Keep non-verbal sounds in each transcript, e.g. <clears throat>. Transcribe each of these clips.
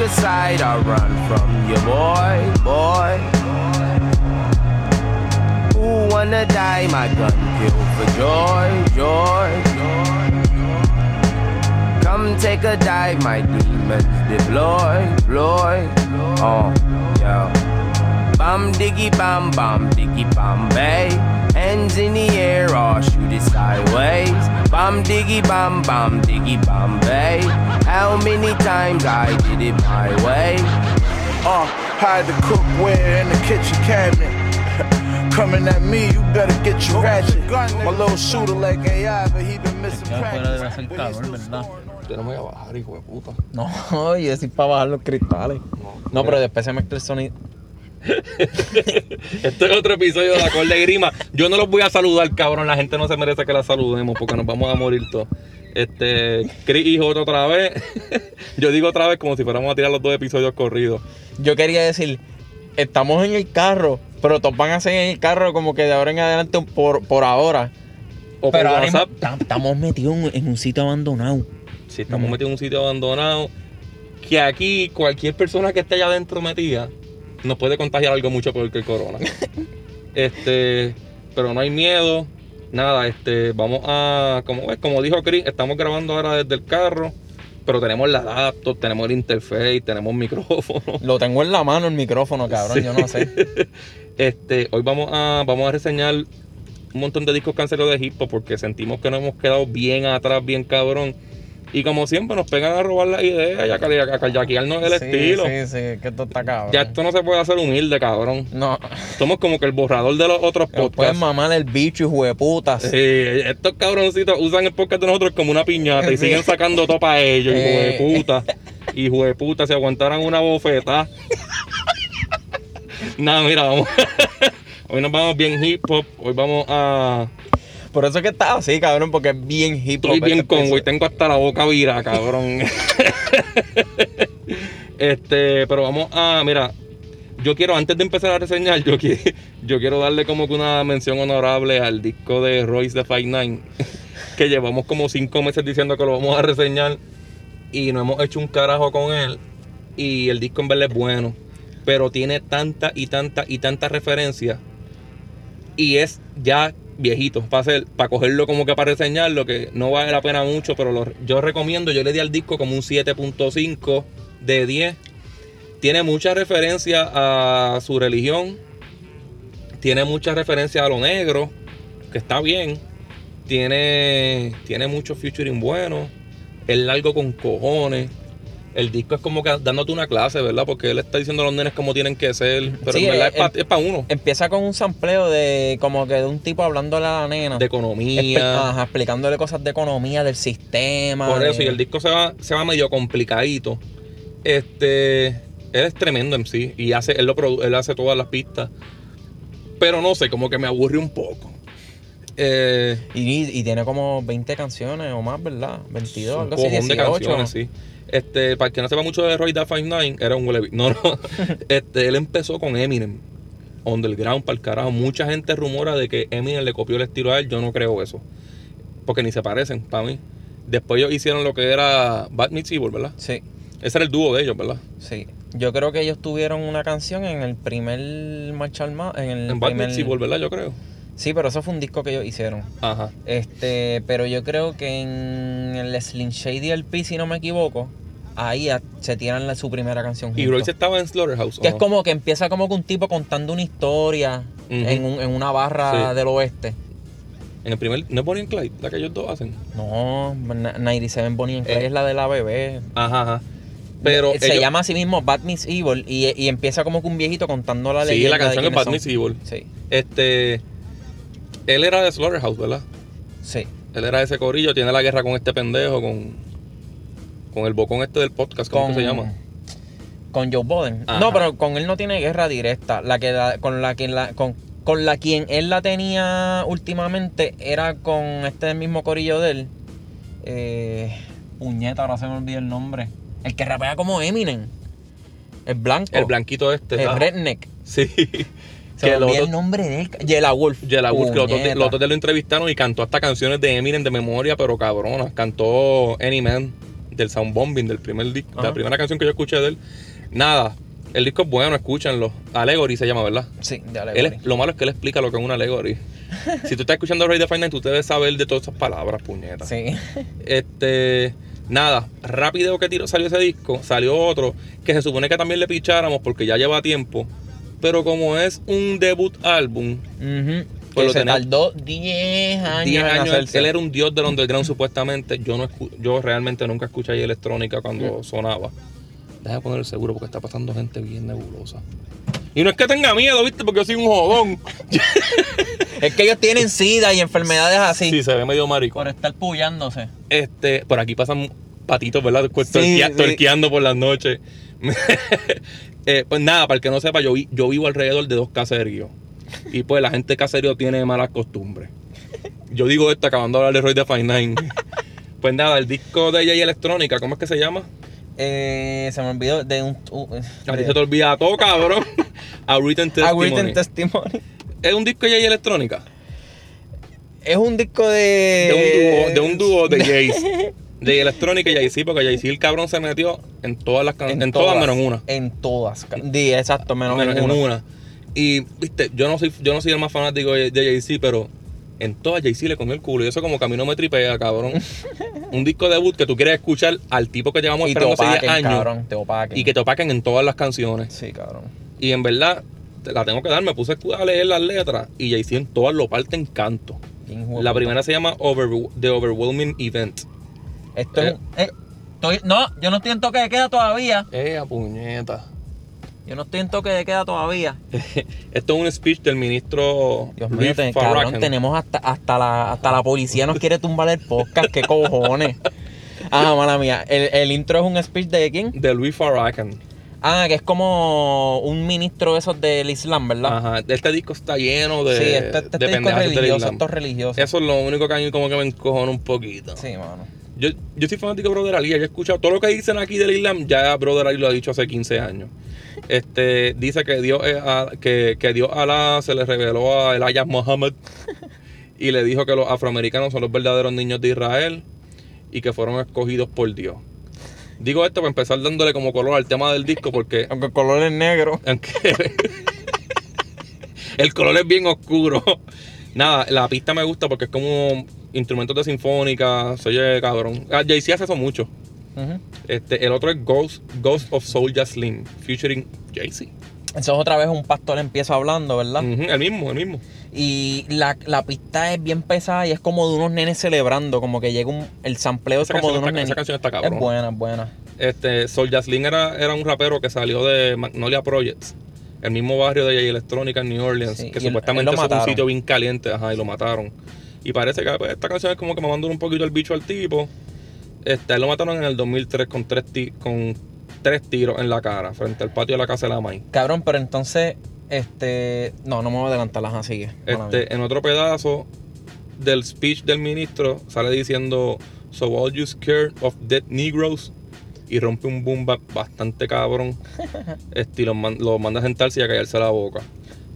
aside or run from you, boy, boy. Who wanna die? My gun kill for joy, joy, joy. Come take a dive, my demons deploy, deploy. Oh, yeah. Bam diggy bam bam diggy bam bay. Hands in the air or shoot it sideways. Bam diggy bam bam diggy bam bay. How many times I did it my way? Uh, hide the cookware in the kitchen cabinet. <laughs> Coming at me, you better get your ratchet. My little shooter like AI, but he been missing practice. Yo no me voy a bajar, hijo de puta. No, yo decir para bajar los cristales. No, pero después se mezcla el sonido. <laughs> Este es otro episodio de la Col de Grima. Yo no los voy a saludar, cabrón. La gente no se merece que la saludemos porque nos vamos a morir todos. Este, Chris y Joto otra vez. <laughs> Yo digo otra vez como si fuéramos a tirar los dos episodios corridos. Yo quería decir, estamos en el carro, pero todos van a ser en el carro como que de ahora en adelante por, por ahora. O pero por ahora estamos metidos en, un sitio abandonado. Si estamos metidos en un sitio abandonado, que aquí cualquier persona que esté allá adentro metida nos puede contagiar algo mucho peor que el corona. <laughs> este, pero no hay miedo. Nada, este, vamos a, como ves, como dijo Chris, estamos grabando ahora desde el carro, pero tenemos la laptop, tenemos el interface, tenemos micrófono. Lo tengo en la mano el micrófono, cabrón, yo no sé. <laughs> Este, hoy vamos a, vamos a reseñar un montón de discos cancelados de hip hop porque sentimos que nos hemos quedado bien atrás, bien cabrón. Y como siempre nos pegan a robar la idea y a, callaquearnos el Sí, estilo. Sí, sí, que esto está cabrón. Ya esto no se puede hacer humilde, cabrón. No, Somos como que el borrador de los otros podcasts. mamar el bicho, hijo de putas. Sí, estos cabroncitos usan el podcast de nosotros como una piñata y Sí. siguen sacando todo para ellos, hijo de Eh. puta. Hijo de puta, si aguantaran una bofeta. Nada, mira, vamos. <laughs> Hoy nos vamos bien hip hop. Hoy vamos a. Por eso es que está así, cabrón, porque es bien hip hop. Estoy bien con, güey. episodio. Tengo hasta la boca vira, cabrón. <laughs> este, pero vamos a. Mira, yo quiero, antes de empezar a reseñar, yo quiero darle como que una mención honorable al disco de Royce de Five Nine. Que llevamos como cinco meses diciendo que lo vamos a reseñar. Y no hemos hecho un carajo con él. Y el disco en verdad es bueno. Pero tiene tanta y tanta y tanta referencia. Y es ya viejito para hacer, para cogerlo como que para reseñarlo, que no vale la pena mucho, pero lo- yo recomiendo, yo le di al disco como un 7.5 de 10. Tiene mucha referencia a su religión. Tiene mucha referencia a lo negro, que está bien. Tiene, tiene mucho featuring bueno. Es largo con cojones. El disco es como que dándote una clase, ¿verdad? Porque él está diciendo a los nenes cómo tienen que ser. Pero Sí, en verdad es para uno. Empieza con un sampleo de como que de un tipo hablándole a la nena. De economía. Ajá, explicándole cosas de economía, del sistema. Por de- eso, y el disco se va, se va medio complicadito. Este, él es tremendo en sí y hace, él, lo él hace todas las pistas. Pero no sé, como que me aburre un poco. Eh, Y, y tiene como 20 canciones o más, ¿verdad? 22, un algo así, cojón de 18. canciones, sí. Este, para el que no sepa mucho de Roy Da 59, era un huele No, no. <laughs> Este, él empezó con Eminem. Underground, para el carajo. Mucha gente rumora de que Eminem le copió el estilo a él. Yo no creo eso. Porque ni se parecen, para mí. Después ellos hicieron lo que era Bad Meets Evil, ¿verdad? Sí, Ese era el dúo de ellos, ¿verdad? sí. Yo creo que ellos tuvieron una canción en el primer Marcha Armada. En el En Bad primer... Meets Evil, ¿verdad? Yo creo. Sí, pero eso fue un disco que ellos hicieron. Ajá. Este, pero yo creo que en el Slim Shady LP, si no me equivoco, ahí a- se tiran la- su primera canción. Y. Royce estaba en Slaughterhouse. ¿o Que es como que empieza como que un tipo contando una historia en, un- en una barra Sí. del oeste. En el primer. ¿No es Bonnie and Clyde? La que ellos dos hacen. No, Na- 97 Bonnie and Clyde Eh. es la de la bebé. Ajá, ajá. Pero. se ellos- llama así mismo Bad Miss Evil y, y empieza como que un viejito contando la Sí, leyenda la canción de es Bad son. Evil. Sí, Este. Él era de Slaughterhouse, ¿verdad? sí. Él era de ese corillo, tiene la guerra con este pendejo, con. Con el bocón este del podcast, ¿cómo Con, que se llama? Con Joe Biden. Ajá. No, pero con él no tiene guerra directa. La que la- con la que la, con, con la quien él la tenía últimamente era con este mismo corillo de él. Eh, puñeta, ahora se me olvida el nombre. El que rapea como Eminem. El blanco. El blanquito este. El ah, redneck. Sí. Se que los el nombre de él. Yela Wolf. Yela Wolf, que los otros, Puñeta. los otros días lo entrevistaron y cantó hasta canciones de Eminem de memoria, pero cabrona. Cantó Any Man del sound bombing, del primer disco, la primera canción que yo escuché de él. Nada, el disco es bueno, escúchanlo. Allegory se llama, ¿verdad? Sí, de Allegory. lo malo es que él explica lo que es una allegory. <laughs> si tú estás escuchando Ray the Fine tú debes saber de todas esas palabras, puñetas. Sí. Este, nada, rápido que tiró, salió ese disco, salió otro que se supone que también le picháramos porque ya lleva tiempo. Pero como es un debut álbum. Pues que lo se tenemos- tardó 10 años 10 en años, él, era un dios del underground supuestamente. Yo no yo realmente nunca escuché ahí electrónica cuando sonaba. Deja poner el seguro porque está pasando gente bien nebulosa. Y no es que tenga miedo, ¿viste? Porque yo soy un jodón. <laughs> Es que ellos tienen sida y enfermedades así. Sí, se ve medio marico. Por estar pullándose. Este, por aquí pasan patitos, ¿verdad? Pues, Sí, sí. tuerqueando por las noches. <laughs> Eh, pues nada, para el que no sepa, yo, vi- yo vivo alrededor de dos caseríos. Y pues la gente de caserío tiene malas costumbres. Yo digo esto acabando de hablar de Roy de Fine Nine. <laughs> Pues nada, el disco de ella y electrónica, ¿cómo es que se llama? Eh, se me olvidó de un. uh, A ti se te olvida todo, cabrón. <laughs> A Written A Testimony. Written Testimony. ¿Es un disco de ella y electrónica? Es un disco de. De un dúo, de un dúo de <laughs> Jace. De electrónica y Jay-Z, porque Jay-Z el cabrón se metió en todas las canciones. En, todas, menos en una. En todas. Di, exacto, menos, Menos en una. una. Y, viste, yo no soy, yo no soy el más fanático de, de Jay-Z, pero en todas Jay-Z le comió el culo. Y eso como que a mí no me tripea, cabrón. <laughs> un disco debut que tú quieres escuchar al tipo que llevamos Y te esperando hace 10 opaquen, años. cabrón. Te opaquen. Y que te opaquen en todas las canciones. Sí, cabrón. Y en verdad, te la tengo que dar. Me puse a leer las letras y Jay-Z en todas lo parte en canto. La primera se llama Over, The Overwhelming Event. Esto es. un- eh, estoy- no, yo no estoy en toque de queda todavía. Eh, puñeta. Yo no estoy en toque de queda todavía. <laughs> Esto es un speech del ministro Dios mío, Reed te- Farrakhan. cabrón, tenemos hasta, hasta, la, hasta la policía nos quiere tumbar el podcast. ¿Qué cojones? Ah, mala mía. El, el intro es un speech de quién? De Louis Farrakhan. Ah, que es como un ministro de esos del Islam, ¿verdad? Ajá. Este disco está lleno de, sí, este, este de disco es religioso, esto es religioso. Eso es lo único que a mí como que me encojona un poquito. Sí, mano. Yo, yo soy fanático de Brother Ali. Yo he escuchado todo lo que dicen aquí del Islam. Ya Brother Ali lo ha dicho hace 15 años. Este, dice que Dios, es a- que, que Dios Alá se le reveló a Elijah Muhammad y le dijo que los afroamericanos son los verdaderos niños de Israel y que fueron escogidos por Dios. Digo esto para empezar dándole como color al tema del disco porque Aunque el color es negro. aunque <laughs> el color es bien oscuro. Nada, la pista me gusta porque es como instrumentos de sinfónica, se oye cabrón. Ah, Jay-Z hace eso mucho. Este, el otro es Ghost, Ghost of Soulja Slim, featuring Jay-Z. Eso es otra vez un pastor empieza hablando, ¿verdad? El mismo, el mismo. Y la, la pista es bien pesada y es como de unos nenes celebrando, como que llega un, el sampleo es Esa como de unos está- nenes. esa canción está cabrón. Es buena, es buena. Este, Soulja Slim era, era un rapero que salió de Magnolia Projects, el mismo barrio de Jay Electrónica en New Orleans, Sí, que supuestamente es un sitio bien caliente, ajá, y lo mataron. Y parece que pues, esta canción es como que me mandó un poquito el bicho al tipo. Este, él lo mataron en el 2003 con tres, con tres tiros en la cara, frente al patio de la casa de la May. Cabrón, pero entonces, este. No, no me voy a adelantar, las mía. Este, en otro pedazo del speech del ministro sale diciendo So all you scared of dead Negroes y rompe un boom bastante cabrón. <laughs> Este, y lo, man- lo manda a sentarse y a callarse la boca.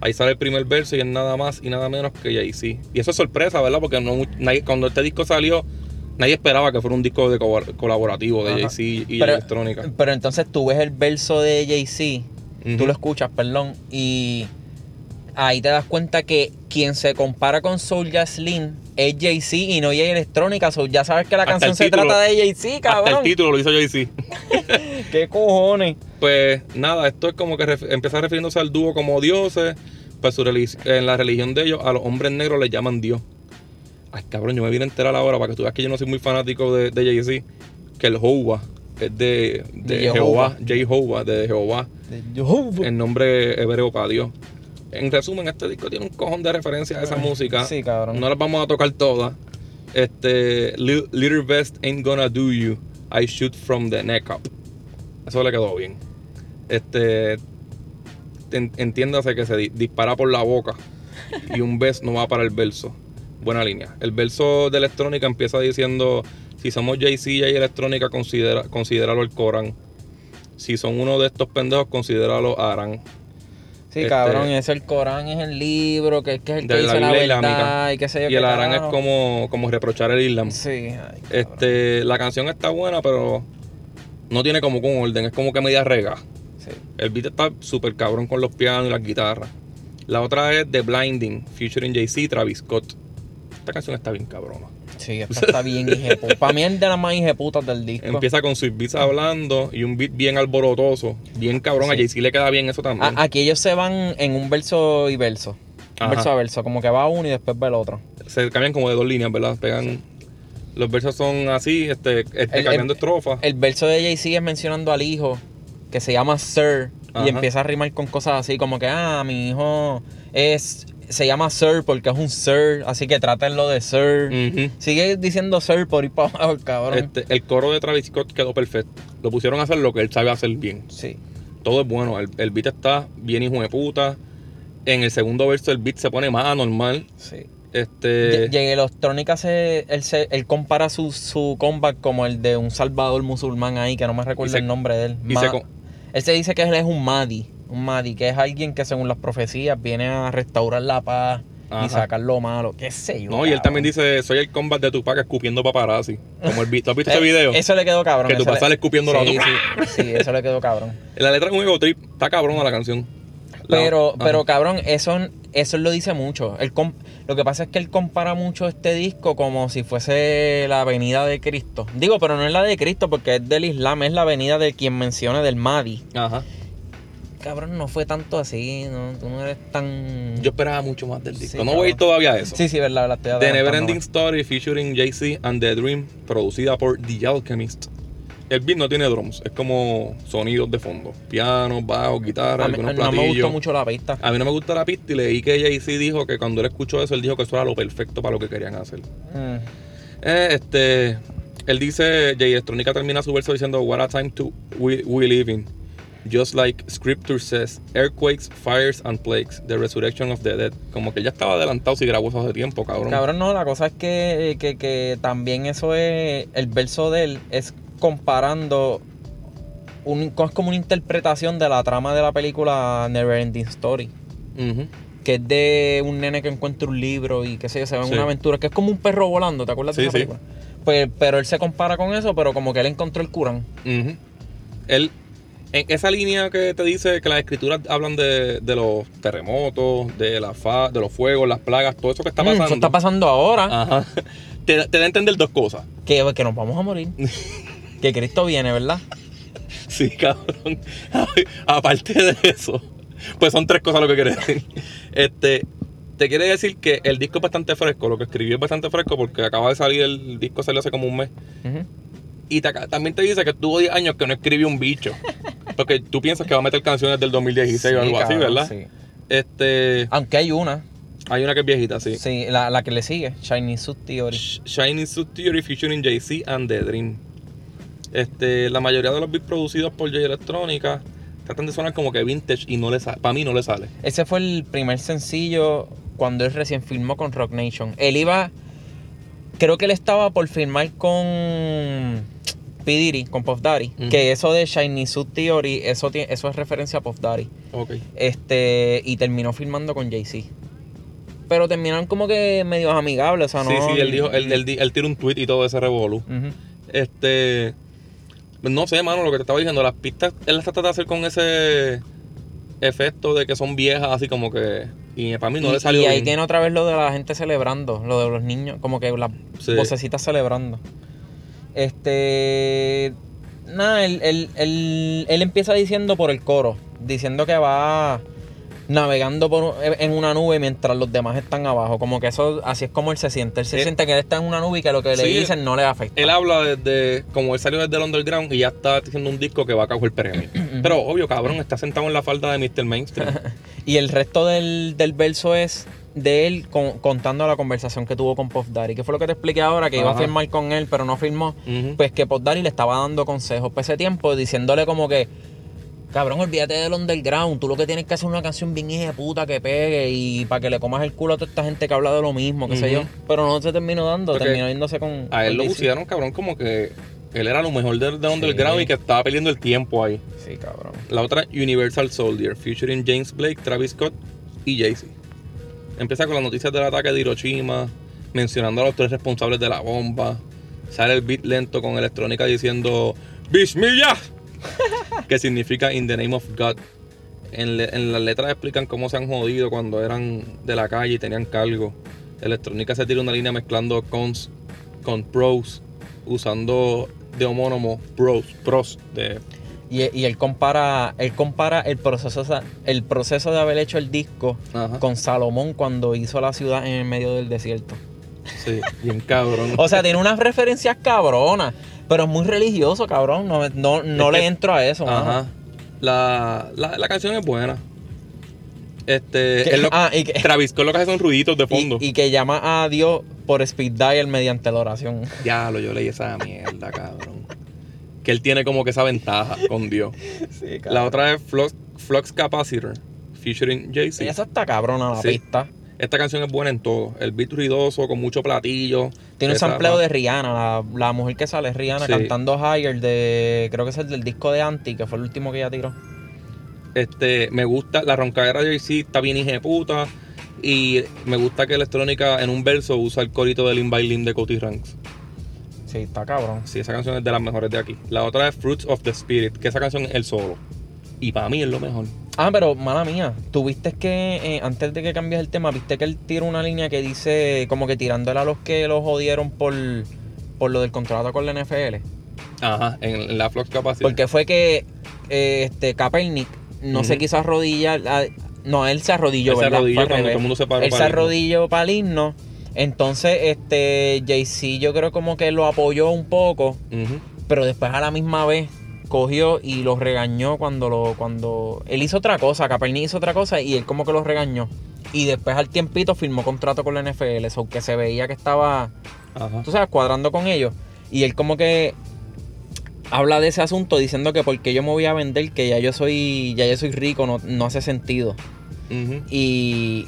Ahí sale el primer verso y es nada más y nada menos que Jay-Z. Y eso es sorpresa, ¿verdad? Porque no, mu- nadie- cuando este disco salió, nadie esperaba que fuera un disco de co- colaborativo de. Jay-Z y pero, electrónica. pero entonces tú ves el verso de Jay-Z, tú lo escuchas, perdón, y ahí te das cuenta que quien se compara con Soulja Slim es Jay-Z y no Jay Electrónica. So ya sabes que la Hasta canción se trata de Jay-Z, Hasta el cabrón. título lo hizo Jay-Z. <laughs> ¿Qué cojones? Pues nada, esto es como que empieza refiriéndose al dúo como dioses. Pues su en la religión de ellos, a los hombres negros les llaman Dios. Ay, cabrón, yo me vine a enterar ahora para que tú veas que yo no soy muy fanático de, de Jay-Z. Que el Jehová es de, de, De Jehová, Jehová. Jehová, de Jehová. El nombre hebreo para Dios. En resumen, este disco tiene un cojón de referencia a esa música. Sí, cabrón. No las vamos a tocar todas. Este, Li- Little Best Ain't Gonna Do You. I Shoot From the Neck Up. Eso le quedó bien. Este, en- entiéndase que se di- dispara por la boca y un best no va para el verso. Buena línea. El verso de electrónica empieza diciendo: Si somos Jay-Z y electrónica, considera, considéralo el Corán. Si son uno de estos pendejos, considéralo Arán. Sí, Este, cabrón, y eso el Corán es el libro, que, que es el que de dice la la verdad islámica. y qué sé yo Y el Arán es como, como reprochar el Islam. Sí, ay. Este, la canción está buena, pero no tiene como un orden, es como que media rega. Sí. El beat está súper cabrón con los pianos y las guitarras. La otra es The Blinding, featuring Jay-Z, Travis Scott. Esta canción está bien cabrona. Sí, esta está bien hijeputa. Para mí es de las más hijeputas del disco. Empieza con Sweet Beats hablando y un beat bien alborotoso, bien cabrón. A. Jay-Z le queda bien eso también. A- aquí ellos se van en un verso y verso. Un verso a verso, como que va uno y después va el otro. Se cambian como de dos líneas, ¿verdad? Pegan. Los versos son así, este, este El- cambiando el- estrofas. El verso de Jay-Z es mencionando al hijo, que se llama Sir, Ajá. y empieza a rimar con cosas así como que, ah, mi hijo es se llama Sir porque es un Sir, así que trátenlo de Sir. Sigue diciendo Sir por ir para abajo, cabrón. Este, el coro de Travis Scott quedó perfecto. Lo pusieron a hacer lo que él sabe hacer bien. Sí. Todo es bueno. El, el beat está bien hijo de puta. En el segundo verso el beat se pone más anormal. Sí. Este. Y en electrónica se, él, se, él compara su, su comeback como el de un salvador musulmán ahí, que no me recuerdo se- el nombre de él. y se Él se dice que él es un Mahdi, un Mahdi, que es alguien que según las profecías viene a restaurar la paz Ajá. y sacar lo malo, qué sé yo. No, y él cabrón. también dice, soy el combat de Tupac escupiendo paparazzi. Como el. ¿Tú has visto <laughs> ese video? Eso le quedó cabrón. Que eso le- pasas escupiendo la sí, otra. sí, sí, eso le quedó cabrón. <laughs> La letra es un ego trip. Está cabrona la canción. La- Pero, Ajá. pero cabrón, eso, eso lo dice mucho. Com- lo que pasa es que él compara mucho este disco como si fuese la venida de Cristo. Digo, pero no es la de Cristo porque es del Islam, es la venida de quien menciona del Mahdi. Ajá. Cabrón, no fue tanto así, no, tú no eres tan... Yo esperaba mucho más del disco. Sí, no voy a ir todavía a eso. Sí, sí, verdad, la estoy The. Neverending Story featuring Jay-Z and The Dream, producida por The Alchemist. El beat no tiene drums, es como sonidos de fondo. Piano, bajo, guitarra, A mí- algunos no me gustó mucho la pista. A mí no me gusta la pista y leí que Jay-Z dijo que cuando él escuchó eso, él dijo que eso era lo perfecto para lo que querían hacer. Mm. Eh, este, él dice, Jay Electronica termina su verso diciendo, What a time to we, we live in. Just like scripture says, earthquakes, fires and plagues, the resurrection of the dead. Como que ya estaba adelantado si grabó eso hace tiempo, cabrón. Cabrón, no, la cosa es que, que, que también eso es, el verso de él es comparando, un, es como una interpretación de la trama de la película Neverending Story, que es de un nene que encuentra un libro y qué sé yo, se ve en Sí. una aventura, que es como un perro volando, ¿te acuerdas de esa sí. película? Pues, pero él se compara con eso, pero como que él encontró el Corán. Él, en esa línea que te dice que las escrituras hablan de, de los terremotos, de la fa, de los fuegos, las plagas, todo eso que está Mm, pasando. eso está pasando ahora, Ajá. <laughs> Te, te da a entender dos cosas. que, que nos vamos a morir. <laughs> que Cristo viene, ¿verdad? Sí, cabrón. Aparte de eso, pues son tres cosas lo que quiere decir. Este, te quiere decir que el disco es bastante fresco, lo que escribió es bastante fresco porque acaba de salir el disco salió hace como un mes. Y te también te dice que tuvo 10 años que no escribió un bicho. Porque tú piensas que va a meter canciones del 2016 o algo así, ¿verdad? sí. Este, Aunque hay una, hay una que es viejita, sí. sí, la, la que le sigue, Chinese Suit Theory. Sh- Shining Suit Theory featuring Jay-Z and The Dream. Este, la mayoría de los beats producidos por Jay Electronica tratan de sonar como que vintage y no le sale. Para mí no le sale. Ese fue el primer sencillo cuando él recién firmó con Rock Nation. Él iba, creo que él estaba por firmar con P. Diddy, con Puff Daddy. Que eso de Shiny Suit Theory, eso, tiene, eso es referencia a Puff Daddy. Ok. Este, y terminó firmando con Jay-Z. Pero terminaron como que medio amigables, o sea, sí, no. sí, él dijo, él, él, él tiró un tweet y todo ese revolú. Ujú. Este. No sé, mano, lo que te estaba diciendo, las pistas, él las trata de hacer con ese efecto de que son viejas, así como que. Y para mí no y, le salió y ahí bien. tiene otra vez lo de la gente celebrando, lo de los niños, como que las Sí. vocecitas celebrando. Este. Nada, él, él- él- él empieza diciendo por el coro, diciendo que va navegando por, en una nube mientras los demás están abajo. Como que eso, así es como él se siente. Él se Él- siente que él está en una nube y que lo que le dicen no le afecta. Él habla desde, como él salió desde el underground y ya está haciendo un disco que va a coger premio. <clears throat> Pero obvio, cabrón, está sentado en la falda de Mr. Mainstream. <laughs> Y el resto del, del verso es de él con- contando la conversación que tuvo con Puff Daddy. Que fue lo que te expliqué ahora, que iba a firmar con él, pero no firmó. Pues que Puff Daddy le estaba dando consejos por ese tiempo, diciéndole como que, cabrón, olvídate del underground. Tú lo que tienes que hacer es una canción bien hija de puta que pegue y para que le comas el culo a toda esta gente que habla de lo mismo, qué sé yo. Pero no se terminó dando, Porque terminó yéndose con. A él lo pusieron, cabrón, como que Él era lo mejor del de underground Sí. y que estaba perdiendo el tiempo ahí. Sí, cabrón. La otra, Universal Soldier, featuring James Blake, Travis Scott y Jay-Z. Empieza con las noticias del ataque de Hiroshima, mencionando a los tres responsables de la bomba. Sale el beat lento con electrónica diciendo Bismillah, <laughs> que significa In the Name of God. En, le- en las letras explican cómo se han jodido cuando eran de la calle y tenían cargo. Electrónica se tira una línea mezclando cons con pros, usando de homónimo pros, pros de Y, y él compara, él compara el proceso, el proceso de haber hecho el disco Ajá. con Salomón cuando hizo la ciudad en el medio del desierto. Sí, bien cabrón. <laughs> O sea, tiene unas referencias cabronas, pero es muy religioso, cabrón. No, no, no le que- entro a eso. Ajá. La, la, la canción es buena. Este. Que- lo- <laughs> ah, y que- Travis Scott lo que hace son ruiditos de fondo. Y, y que llama a Dios por speed dial mediante la oración. <laughs> Diablo, yo leí esa mierda, cabrón. Que él tiene como que esa ventaja con Dios. <laughs> Sí, La otra es Flux, Flux Capacitor, featuring Jay-Z. Esa está cabrona la Sí. pista. Esta canción es buena en todo. El beat ruidoso, con mucho platillo. Tiene un sampleo de Rihanna, la, la mujer que sale es Rihanna Sí. cantando Higher de. Creo que es el del disco de Anti, que fue el último que ella tiró. Este, me gusta, la roncadera de Jay-Z está bien hija puta. Y me gusta que electrónica en un verso usa el corito del Lim de Cody Ranks. Sí, está cabrón. Sí, esa canción es de las mejores de aquí. La otra es Fruits of the Spirit, que esa canción es el solo. Y para mí es lo mejor. Ah, pero mala mía, tú viste que eh, antes de que cambies el tema, viste que él tira una línea que dice como que tirándole a los que lo jodieron por, por lo del contrato con la NFL. Ajá, en, la Flux Capacitor. Porque fue que eh, este Kaepernick no se quiso arrodillar. a- no, él se arrodilló, Él se ¿verdad? arrodilló Fue al cuando todo el mundo se paró Él para se arrodilló para el himno. Entonces, este, Jay-Z yo creo como que lo apoyó un poco, pero después a la misma vez cogió y lo regañó cuando lo, cuando él hizo otra cosa, Kaepernick hizo otra cosa y él como que lo regañó. Y después al tiempito firmó contrato con la NFL, eso que se veía que estaba Ajá. tú sabes, cuadrando con ellos. Y él como que habla de ese asunto diciendo que porque yo me voy a vender, que ya yo soy, ya yo soy rico, no, no hace sentido. Y,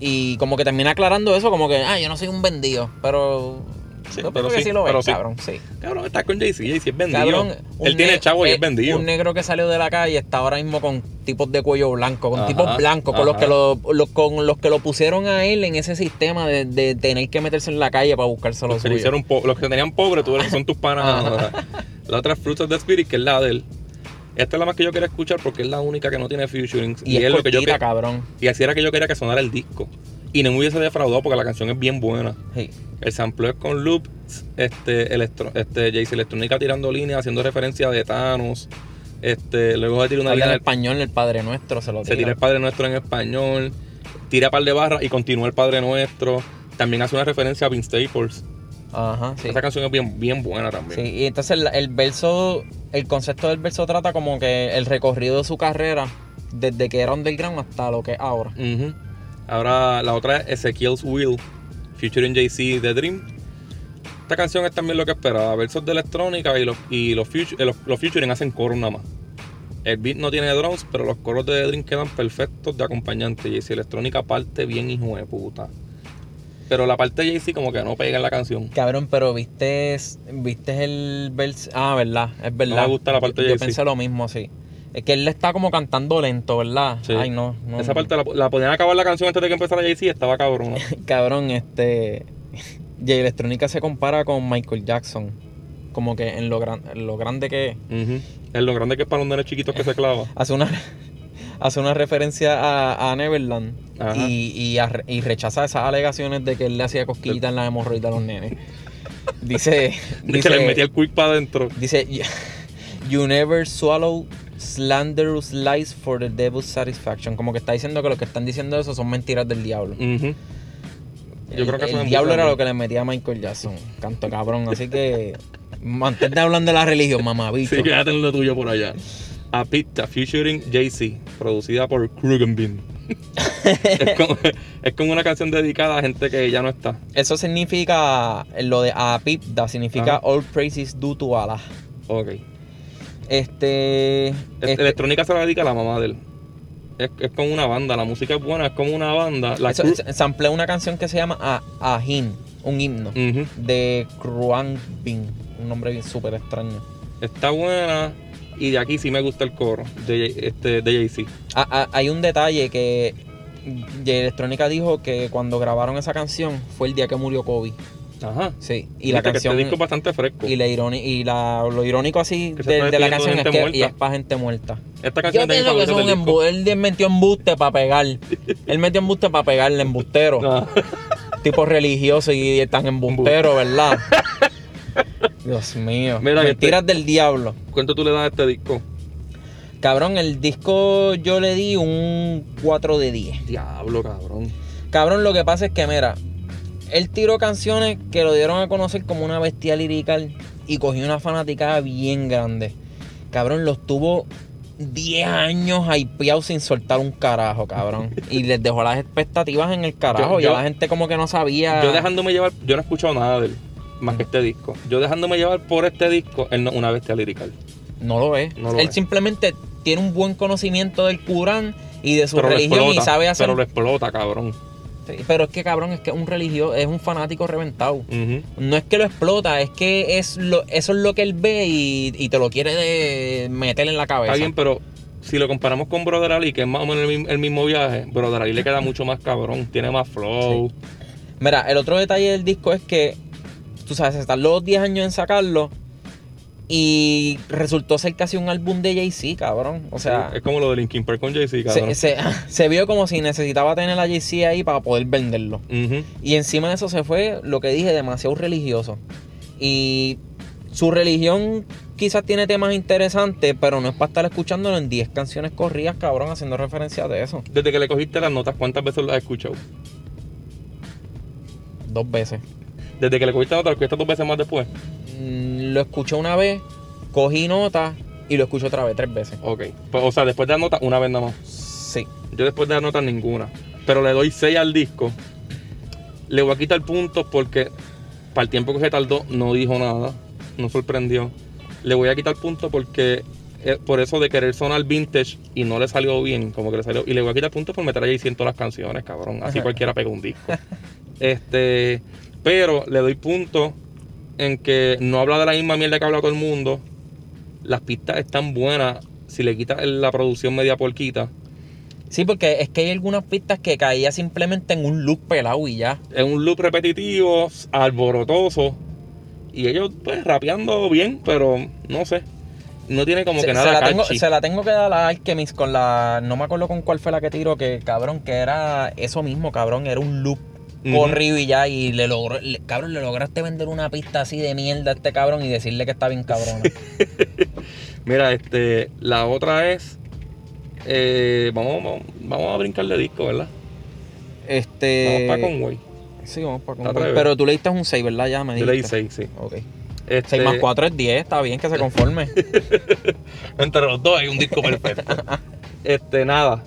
y como que termina aclarando eso, como que, ah, yo no soy un vendido, pero... Sí, yo pero sí, sí lo pero es, sí. cabrón, sí. Cabrón, está con Jay-Z. Jay-Z es vendido. Cabrón, Él tiene ne- chavo y eh, es vendido. Un negro que salió de la calle está ahora mismo con tipos de cuello blanco, con Ajá, tipos blancos, con los, que lo, los- con los que lo pusieron a él en ese sistema de, de tener que meterse en la calle para buscarse lo Los que, hicieron los que tenían pobre, tú eres- son tus panas. <laughs> La otra of the Spirit, que es la de él. Esta es la más que yo quería escuchar porque es la única que no tiene featurings. Y, es, lo que yo cortita, que- cabrón. Y así era que yo quería que sonara el disco. Y no me hubiese defraudado porque la canción es bien buena. Sí. El sample es con loops, este, electro, este, Jayce Electrónica tirando líneas, haciendo referencia de Thanos. Este, luego se tira una Habla línea, en español, el Padre Nuestro se lo se tira. tira el Padre Nuestro en español, tira par de barras y continúa el Padre Nuestro. También hace una referencia a Vince Staples. Ajá, sí. Esa canción es bien, bien buena también. Sí, y entonces el, el verso, el concepto del verso trata como que el recorrido de su carrera, desde que era underground hasta lo que es ahora. Ujú. Ahora la otra es Ezekiel's Will, featuring Jay-Z The Dream. Esta canción es también lo que esperaba, versos de electrónica y los, y los, featu- eh, los, los featuring hacen coros nada más. El beat no tiene drums, pero los coros de The Dream quedan perfectos de acompañante. Jay-Z Electrónica parte bien hijo de puta. Pero la parte de Jay-Z como que no pega en la canción. Cabrón, pero viste, viste el verso. Ah, verdad, es verdad. me gusta la parte de Yo Jay-Z. pensé lo mismo, sí. Es que él le está como cantando lento, ¿verdad? Sí. Ay, no, no. Esa parte la, la podían acabar la canción antes de que empezara Jay-Z estaba cabrona. <laughs> Cabrón, este. Jay Electrónica se compara con Michael Jackson. Como que en lo, gran, en lo grande que es. Es lo grande que es para los nenes chiquitos que se clava. <laughs> hace una hace una referencia a, a Neverland y, y, a- y rechaza esas alegaciones de que él le hacía cosquillitas en la hemorroida a los nenes. Dice, <laughs> De que le metía dice, el quick para adentro. dice You never swallow slanderous lies for the devil's satisfaction. Como que está diciendo que lo que están diciendo eso son mentiras del diablo. Yo el creo que eso el es diablo era lo que le metía a Michael Jackson. Canto cabrón. Así que <laughs> mantente hablando de la religión, mamá, bicho. Sí, quédate en lo tuyo por allá. A featuring Jay-Z, producida por Krugenbean. <laughs> es, como, es como una canción dedicada a gente que ya no está. Eso significa, lo de Apipda significa Ajá. All Praises Due to Allah. Ok. Este. Es- este- Electrónica se la dedica a la mamá de él. Es, es como una banda, la música es buena, es como una banda. La eso- samplea una canción que se llama A- Ahin, un himno de Kruan Bin. un nombre súper extraño. Está buena. Y de aquí sí me gusta el coro de, este, de Jay-Z. Ah, ah, hay un detalle que Electrónica dijo que cuando grabaron esa canción fue el día que murió Kobe. Ajá. Sí, y Viste la que canción Este disco es bastante fresco. y, la ironi- y la- lo irónico así de, la canción es que muerta. y es para gente muerta. Esta Yo canción es de mis pienso que es un del disco. embu- <laughs> él metió embuste para pegar. él metió embuste para pegarle embustero. Ah, <laughs> Tipo religioso y tan embustero, ¿verdad? <laughs> Dios mío. Mira, Mentiras del diablo. ¿Cuánto tú le das a este disco? Cabrón, el disco yo le di un 4 de 10. Diablo, cabrón. Cabrón, lo que pasa es que, mira, él tiró canciones que lo dieron a conocer como una bestia lirical y cogió una fanaticada bien grande. Cabrón, los tuvo 10 años hypeados sin soltar un carajo, cabrón. Y les dejó las expectativas en el carajo. Yo- ya yo- la gente como que no sabía. Yo dejándome llevar, yo no he escuchado nada de él, más que este disco. Yo dejándome llevar por este disco, él no es una bestia lirical. No lo es. No lo él es. simplemente tiene un buen conocimiento del Corán y de su Pero religión explota, y sabe hacer. Pero lo explota, cabrón. Sí, pero es que cabrón, es que un religioso, es un fanático reventado. No es que lo explota, es que es lo, eso es lo que él ve y, y te lo quiere de meter en la cabeza. Está bien, pero si lo comparamos con Brother Ali, que es más o menos el mismo viaje, Brother Ali le queda mucho más cabrón, tiene más flow. Mira, el otro detalle del disco es que, tú sabes, se tardó 10 años en sacarlo y resultó ser casi un álbum de Jay-Z, cabrón. O sea, es como lo de Linkin Park con Jay-Z, cabrón. se, se- <laughs> se vio como si necesitaba tener a Jay-Z ahí para poder venderlo. Y encima de eso se fue, lo que dije, demasiado religioso. Y su religión quizás tiene temas interesantes, pero no es para estar escuchándolo en 10 canciones corridas, cabrón, haciendo referencia de eso. Desde que le cogiste las notas, ¿cuántas veces las has escuchado? Dos veces. Desde que le cogiste las notas, ¿lo escuchaste dos veces más después? Mm, Lo escuché una vez, cogí nota y lo escucho otra vez, tres veces. Ok. Pues, o sea, después de las notas, una vez nada más. Sí. Yo después de las notas, ninguna. Pero le doy 6 al disco. Le voy a quitar puntos porque para el tiempo que se tardó no dijo nada. No sorprendió. Le voy a quitar puntos porque eh, por eso de querer sonar vintage y no le salió bien, como que le salió. Y le voy a quitar puntos por meter ahí 100 todas las canciones, cabrón. Así cualquiera pega un disco. <laughs> este, pero le doy puntos en que no habla de la misma mierda que habla todo el mundo. Las pistas están buenas. Si le quitas la producción media porquita, Sí, porque es que hay algunas pistas que caía simplemente en un loop pelado y ya. es un loop repetitivo, alborotoso. Y ellos, pues, rapeando bien, pero no sé. No tiene como se, que se nada la tengo, catchy. se la tengo que dar a Alchemist con la. No me acuerdo con cuál fue la que tiró, que cabrón, que era eso mismo, cabrón, era un loop Corrido y ya. Y le logró, le- cabrón, le lograste vender una pista así de mierda a este cabrón y decirle que está bien cabrón. <laughs> Mira, este, la otra es. eh, vamos, vamos, vamos a brincar de disco, ¿verdad? este. Vamos para Conway. Sí, vamos para ¿Te Conway. Pero tú le diste un 6, ¿verdad? Ya me Yo le di dijiste. 6, sí. Ok. Este, 6 más 4 es 10, está bien que se conforme. <laughs> Entre los dos hay un disco perfecto. <laughs> este, nada.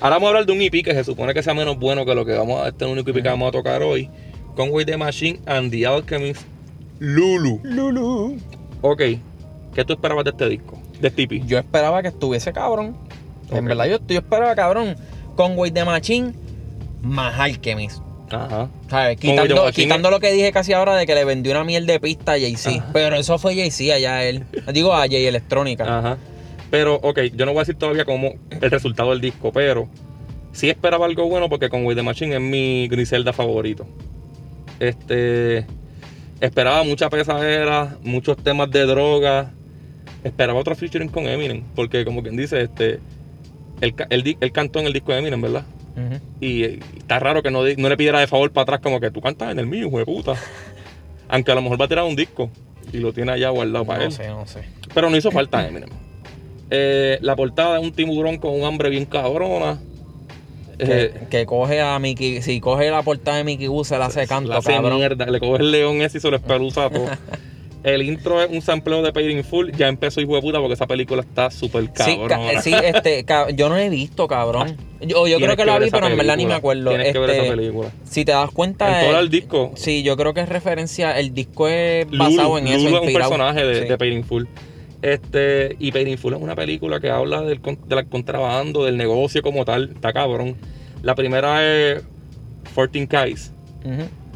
Ahora vamos a hablar de un EP que se supone que sea menos bueno que lo que vamos a. Este es el único EP que vamos a tocar hoy. Conway the Machine and the Alchemist Lulu. Lulu. Ok. ¿Qué tú esperabas de este disco? De este EP. Yo esperaba que estuviese cabrón. En verdad, yo, yo esperaba cabrón. Conway de Machine más Alchemist. Ajá. ¿Sabes? The quitando lo que dije casi ahora de que le vendió una miel de pista a Jay-Z. Pero eso fue Jay-Z allá él. Digo a Jay Electrónica. Ajá. Pero, ok, yo no voy a decir todavía cómo el resultado del disco, pero sí esperaba algo bueno porque Conway the Machine es mi Griselda favorito. Este. Esperaba mucha pesadera, muchos temas de droga. Esperaba otro featuring con Eminem, porque como quien dice, este. Él, él él cantó en el disco de Eminem, ¿verdad? Y, eh, está raro que no, no le pidiera de favor para atrás como que tú cantas en el mío, hijo de puta. <laughs> Aunque a lo mejor va a tirar un disco y lo tiene allá guardado para No él. sé, no sé. Pero no hizo falta Eminem. Eh, la portada es un tiburón con un hambre bien cabrona. Eh, Que, que coge a Mickey, si coge la portada de Mickey Boo se la hace canto, la hace cabrón. mierda. Le coge el león ese y se lo espeluza todo. <laughs> El intro es un sampleo de Paid in Full. Ya empezó hijo de puta porque esa película está súper Sí, cabrona. ca- sí, este, yo no he visto, cabrón. Yo, yo Tienes creo que, la ver vi, pero en verdad ni me acuerdo. Tienes que ver esa Este, película. Si te das cuenta. En todo eh, el disco. Sí, yo creo que es referencia. El disco es Lulu, basado en eso. Lulu es un personaje de, Sí. de Paid in Full. Este, y Paid in Full es una película que habla del, con- del contrabando, del negocio como tal. Está cabrón. La primera es 14 Guys.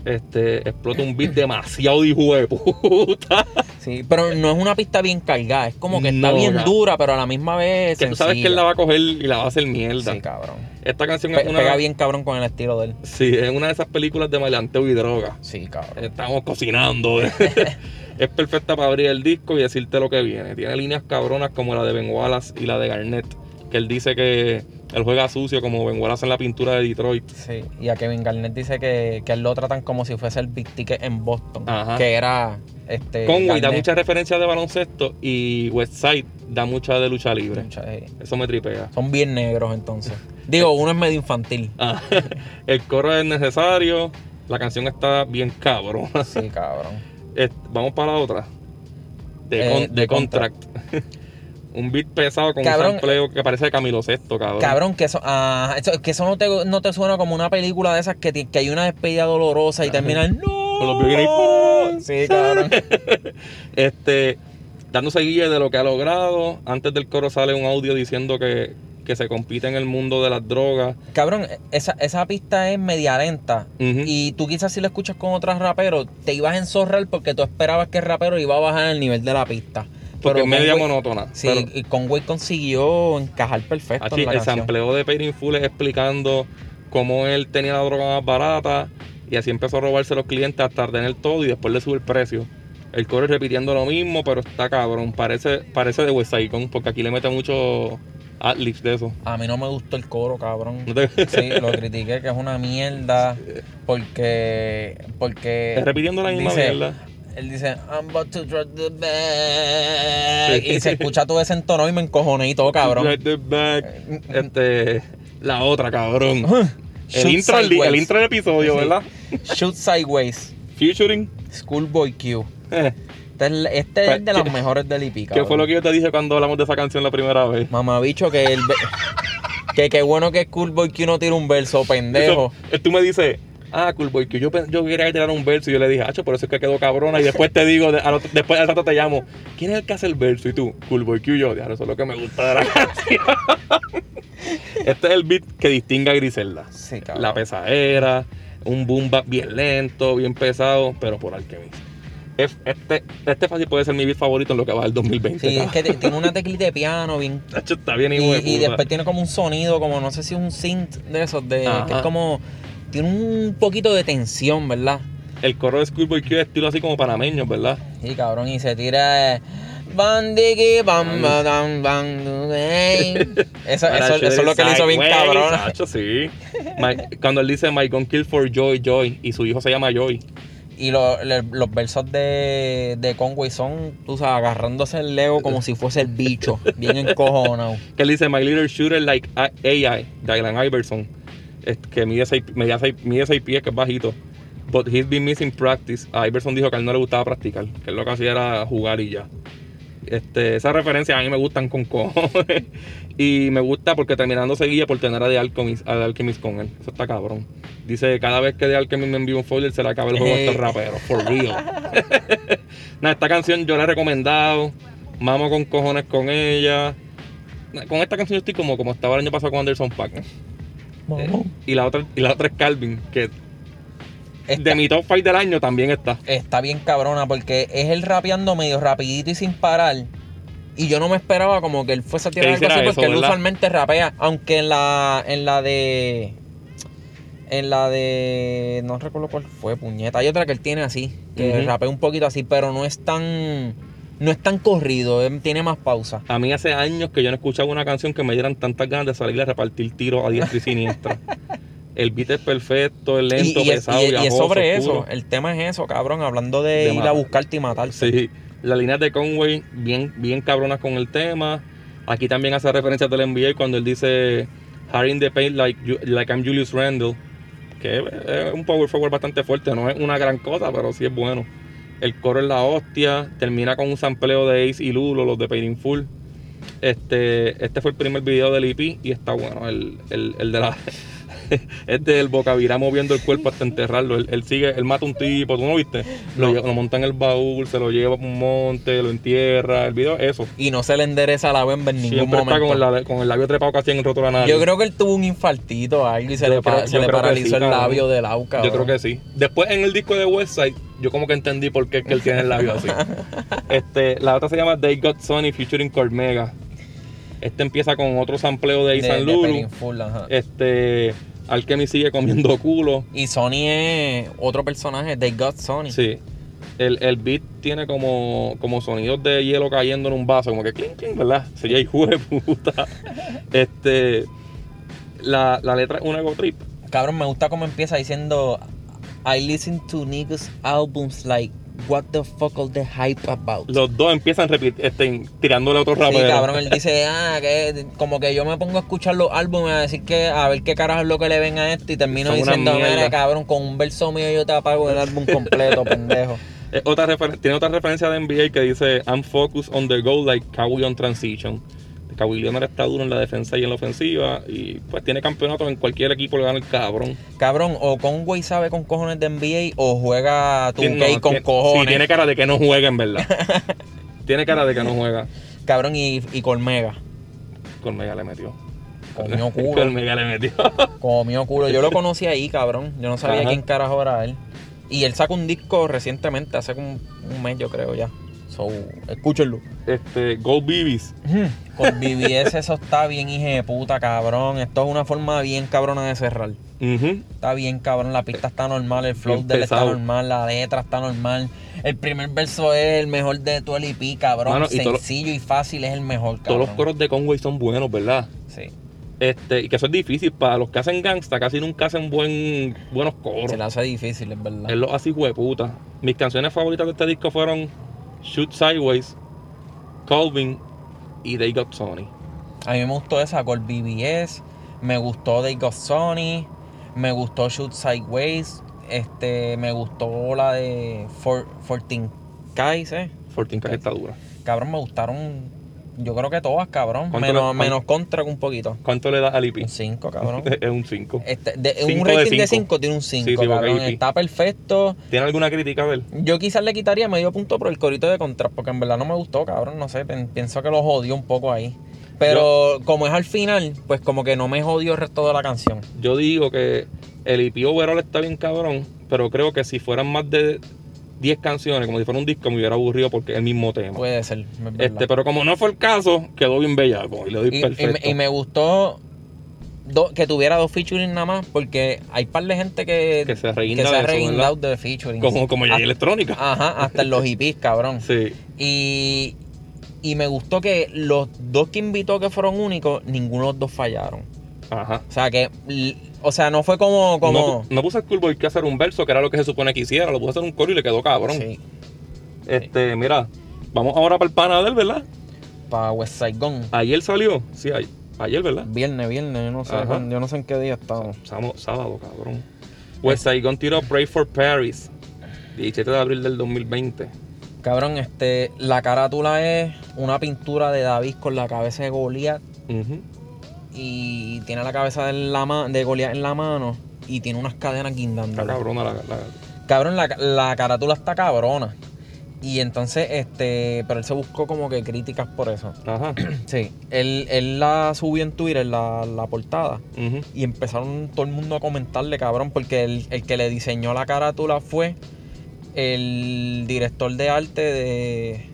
Este, explota un beat demasiado hijo de puta. Sí, pero no es una pista bien cargada, es como que está No, bien dura, pero a la misma vez Que tú sabes que él la va a coger y la va a hacer mierda. Sí, cabrón. Esta canción Pe- es una, Pega bien cabrón con el estilo de él. sí, es una de esas películas de maleanteo y droga. Sí, cabrón. Estamos cocinando. <laughs> es perfecta para abrir el disco y decirte lo que viene. Tiene líneas cabronas como la de Ben Wallace y la de Garnett. Que él dice que él juega sucio como Ben Wallace en la pintura de Detroit. Sí, y a Kevin Garnett dice que, que él lo tratan como si fuese el Big Ticket en Boston, Ajá. que era este Conway da muchas referencias de baloncesto y Westside da mucha de lucha libre. Mucha- eh, Eso me tripea. Son bien negros entonces. Digo, <laughs> uno es medio infantil. Ah, <laughs> el coro es necesario. La canción está bien cabrona. Sí, cabrón. Vamos para la otra. De, Eh, con- de de Contract. <laughs> un beat pesado con Cabrón. un sampleo que parece de Camilo Sesto, cabrón. Cabrón, que eso, ah, eso- que eso no, te, no te suena como una película de esas que, que hay una despedida dolorosa y termina en ¡No! Con los. Sí, cabrón. <laughs> Este, dándose guía de lo que ha logrado. Antes del coro sale un audio diciendo que, que se compite en el mundo de las drogas. Cabrón, esa, esa pista es media lenta. Y tú quizás si la escuchas con otros raperos, te ibas a enzorrar porque tú esperabas que el rapero iba a bajar el nivel de la pista. Porque es media Conway- monótona. Sí, pero- y Conway consiguió encajar perfecto Aquí, en la el canción. sampleo de in Full es explicando cómo él tenía la droga más barata y así empezó a robarse los clientes hasta tener todo y después le sube el precio. El coro es repitiendo lo mismo, pero está cabrón. Parece, parece de West Gun, porque aquí le mete mucho adlibs de eso. A mí no me gustó el coro, cabrón. ¿No te- Sí, lo critiqué que es una mierda porque porque repitiendo la misma dice- mierda. Él dice, I'm about to drop the bag. Sí. Y se escucha todo ese entono y me encojoné y todo, cabrón. Right the back. Este, la otra, cabrón. <laughs> El intro, el intro del episodio, Sí. ¿verdad? Shoot Sideways. Featuring. Schoolboy Q. Este es, este es de las mejores del IP, ¿Qué fue lo que yo te dije cuando hablamos de esa canción la primera vez? Mamabicho que el... que qué bueno que Schoolboy Q no tira un verso, pendejo. Eso, eh, tú me dices, ah, Coolboy, que yo, yo quería tirar un verso y yo le dije, hacho, por eso es que quedó cabrona. Y después te digo, de- después al rato te llamo, ¿quién es el que hace el verso? Y tú, Coolboy Q, y yo, "Diablo, eso es lo que me gusta de la <laughs> canción. este es el beat que distingue a Griselda. Sí, cabrón. La pesadera, un boom bap bien lento, bien pesado, pero por Alchemist. Es- Este, este fácil puede ser mi beat favorito en lo que va del 2020. Sí, es que te- tiene una teclita de piano bien <laughs> está bien Y, de y puta. después tiene como un sonido, como no sé si es un synth de esos, de, Ajá. que es como. Tiene un poquito de tensión, ¿verdad? El coro de Schoolboy Q es estilo así como panameño, ¿verdad? Sí, cabrón, y se tira. eh, Bandigi, bam, bam, bam. <laughs> Eso, eso, eso es lo que le hizo bien cabrón. Sí. My- cuando él dice My gun kill for Joy, Joy, y su hijo se llama Joy. Y lo- le- los versos de, de Conway son, tú sabes, agarrándose el Lego como si fuese el bicho, bien encojonado. <laughs> Que él dice My little shooter like AI, Dylan Iverson. Que mide 6 mide seis- mide seis pies, que es bajito. But he's been missing practice. A Iverson dijo que a él no le gustaba practicar, que él lo que hacía era jugar y ya. Este, esas referencias a mí me gustan con cojones. <laughs> y me gusta porque terminando seguía por tener a The Alchemist, a The Alchemist con él. Eso está cabrón. Dice, cada vez que The Alchemist me envía un folder se le acaba el juego a <laughs> estos raperos. For real. <laughs> Nada, esta canción yo la he recomendado. Mamo con cojones con ella. Con esta canción yo estoy como, como estaba el año pasado con Anderson Paak. Eh, y, la otra, y la otra es Calvin, que Está, de mi top 5 del año también está. está bien cabrona porque es él rapeando medio rapidito y sin parar. Y yo no me esperaba como que él fuese a tirar algo así eso, porque él usualmente rapea. Aunque en la, en la de. En la de. No recuerdo cuál fue, puñeta. Hay otra que él tiene así. Que rapea un poquito así, pero no es tan. No es tan corrido, él tiene más pausa. A mí hace años que yo no escuchaba una canción que me dieran tantas ganas de salir a repartir tiros a diestra y siniestra. <laughs> El beat es perfecto, es lento, y, y es, pesado, y- y es sobre oscuro. eso. El tema es eso, cabrón. Hablando de, De ir a buscarte y matarte. Sí, las líneas de Conway bien, bien cabronas con el tema. Aquí también hace referencias del NBA cuando él dice Harry in the paint like, like I'm Julius Randle. Que es un power forward bastante fuerte, no es una gran cosa, pero sí es bueno. El coro es la hostia, termina con un sampleo de Ace y Lulo, los de Paid in Full. Este, este fue el primer video del EP y está bueno. El, el, el de la <laughs> Este el bocavirá moviendo el cuerpo hasta enterrarlo. Él, él sigue, él mata un tipo, ¿tú no viste? Lo, No. lo monta en el baúl, se lo lleva a un monte, lo entierra. El video, eso. Y no se le endereza la bemba en ningún Siempre está momento. con el, lab- con el labio trepado casi en el roto de la nariz. Yo creo que él tuvo un infartito o algo y se Yo le, pa- se paralizó sí, el labio del auca. Yo creo que sí. Después en el disco de Westside, yo como que entendí por qué es que él tiene el labio así. <laughs> este, la otra se llama They Got Sony featuring Cormega. Este empieza con otro sampleo de Isan Lulu. Full. Este, Alchemy sigue comiendo culo. Y Sony es otro personaje, They Got Sony. Sí. El, el beat tiene como, como sonidos de hielo cayendo en un vaso, como que clink, clink, ¿verdad? Sería hijo de puta. <laughs> Este, la, la letra es un ego trip. Cabrón, me gusta cómo empieza diciendo I listen to niggas albums like What the fuck all the hype about. Los dos empiezan este, tirándole a otro Sí, rapero. cabrón, él dice, ah, que como que yo me pongo a escuchar los álbumes a decir que a ver qué carajo es lo que le ven a esto y termino Son diciendo, mira, mierda". cabrón, con un verso mío yo te apago el álbum completo, <laughs> pendejo. Otra tiene otra referencia de NBA que dice I'm focused on the goal like Kawhi on transition. Kawhi Leonard está duro en la defensa y en la ofensiva y pues tiene campeonatos en cualquier equipo le gana el cabrón. Cabrón, o Conway sabe con cojones de NBA o juega 2K Tiene- no, con tiene- cojones. Sí, tiene cara de que no juega en verdad. <laughs> tiene cara de que no juega. Cabrón, y, y Colmega. Colmega le metió. Comió <laughs> culo. Colmega le metió. <laughs> Comió culo. Yo lo conocí ahí, cabrón. Yo no sabía Ajá. quién carajo era él. Y él sacó un disco recientemente, hace como un mes, yo creo ya. So, escúchenlo. este, Gold Bibis. Con BBS eso está bien, hija de puta, cabrón. Esto es una forma bien cabrona de cerrar. Ujú. Está bien, cabrón. La pista está normal, el flow Bien de él está pesado. normal, la letra está normal. El primer verso es el mejor de el EP, cabrón. Mano, y todo lo- Sencillo y fácil es el mejor, cabrón. Todos los coros de Conway son buenos, ¿verdad? Sí. Este, y que eso es difícil para los que hacen gangsta, casi nunca hacen buen, buenos coros. Se le hace difícil, es verdad. Él lo hace hueputa. Mis canciones favoritas de este disco fueron Shoot Sideways, Calvin y They Got Sony. A mí me gustó esa con BBS, me gustó They Got Sony, me gustó Shoot Sideways, este, me gustó la de For, 14 Guys, eh. 14 K está dura. Cabrón, me gustaron, yo creo que todas, cabrón. ¿Cuánto Menos, le- menos contra un poquito. ¿Cuánto le da al EP? Un 5, cabrón. <laughs> es un 5. Este, un rating de cinco. 5 tiene un 5, Sí, sí, cabrón. Está perfecto. ¿Tiene alguna crítica él? Yo quizás le quitaría medio punto por el corito de contra, porque en verdad no me gustó, cabrón. No sé, pienso que lo jodió un poco ahí. Pero como es al final, pues como que no me jodió el resto de la canción. Yo digo que el EP overall está bien cabrón, pero creo que si fueran más de 10 canciones, como si fuera un disco, me hubiera aburrido porque es el mismo tema. Puede ser, este, pero como no fue el caso, quedó bien bellaco y le doy y, perfecto. me, y me gustó do- que tuviera dos featuring nada más, porque hay par de gente que, Que se que se ha reguindado de featuring. como como ya electrónica. Ajá, hasta en los hippies, cabrón. <laughs> Sí. Y, y me gustó que los dos que invitó que fueron únicos, ninguno de los dos fallaron. Ajá. O sea que, o sea, no fue como, como No, no puse a Schoolboy que hacer un verso, que era lo que se supone que hiciera. Lo puse a hacer un coro y le quedó cabrón. sí, Este, mira, vamos ahora para el pana de él, ¿verdad? para West Saigon. Ayer salió. Sí, ay- ayer, ¿verdad? Viernes, viernes, yo no sé, yo no sé en qué día estamos. Sábado, sábado cabrón. West Saigon tiró Pray for Paris. 17 de abril del 2020. Cabrón, este, la carátula es una pintura de David con la cabeza de Goliat Ujú. Y tiene la cabeza de, la de Goliat en la mano y tiene unas cadenas guindando. Está cabrona la, la- Cabrón, la, la carátula está cabrona. Y entonces, este, pero él se buscó como que críticas por eso. Ajá. <clears throat> Sí, él, él la subió en Twitter, la, la portada. Y empezaron todo el mundo a comentarle, cabrón, porque el, el que le diseñó la carátula fue el director de arte de,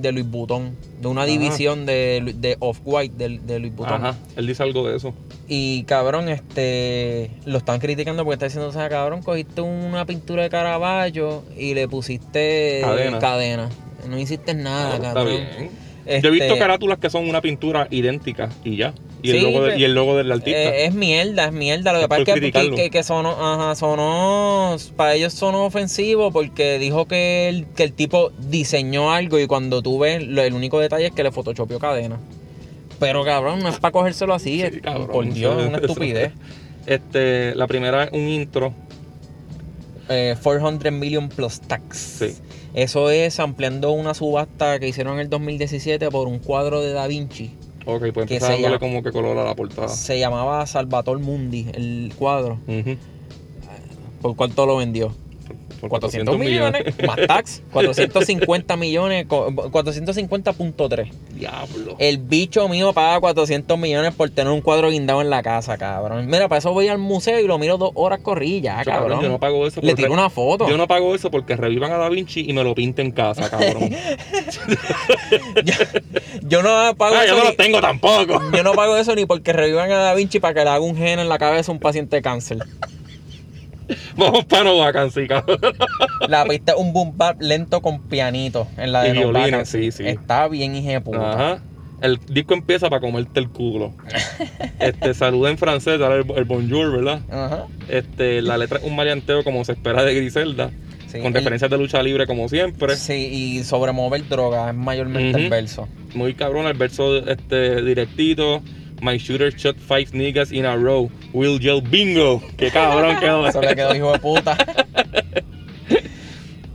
de Louis Vuitton, de una Ajá. división de, de Off-White de, de Louis Vuitton. Ajá. Él dice algo de eso. Y cabrón, este lo están criticando porque está diciendo, o sea, cabrón, cogiste una pintura de Caravaggio y le pusiste Cadena. cadena. No hiciste nada, Está cabrón. bien. Yo he visto Este, carátulas que son una pintura idéntica y ya. Y, el, logo de- pero- y el logo del artista. Eh, es mierda, es mierda. Lo que Es pasa es que, que, que, sonó, ajá, sonó, para ellos sonó ofensivo porque dijo que el, que el tipo diseñó algo y cuando tú ves, lo- el único detalle es que le photoshopió cadena. Pero cabrón, no es para cogérselo así, es, cabrón, por Dios, es una estupidez. Este, la primera es un intro. Eh, 400 million plus tax. Sí. Eso es ampliando una subasta que hicieron en el 2017 por un cuadro de Da Vinci. Ok, pues Que empezar dándole llama- como que color a la portada. Se llamaba Salvatore Mundi, el cuadro. Ujú. ¿Por cuánto lo vendió? Por 400 millones, más tax. 450 millones, co- 450.3. Diablo. El bicho mío paga 400 millones por tener un cuadro guindado en la casa, cabrón. Mira, para eso voy al museo y lo miro dos horas corrida, Yo, cabrón. Yo no pago eso. Le tiro una foto. Yo no pago eso porque revivan a Da Vinci y me lo pinten en casa, cabrón. <laughs> <laughs> Yo no pago ah, yo no ni- los tengo tampoco. Yo no pago eso ni porque revivan a Da Vinci para que le haga un gen en la cabeza a un paciente de cáncer. <laughs> Vamos para Nova Vacancy, cabrón. <laughs> La pista es un boom bap lento con pianito en la de Y Vacancy. sí, sí. Está bien hija puta. Ajá. El disco empieza para comerte el culo. <laughs> Este, saluda en francés, el, el bonjour, ¿verdad? Ajá. Este, la letra es un maleanteo como se espera de Griselda. Sí, con referencias de lucha libre como siempre. Sí, y sobre mover droga es mayormente el verso. Muy cabrón el verso este, directito. My shooter shot five niggas in a row. Will yell bingo. Qué cabrón quedó. Eso le quedó hijo de puta. <laughs>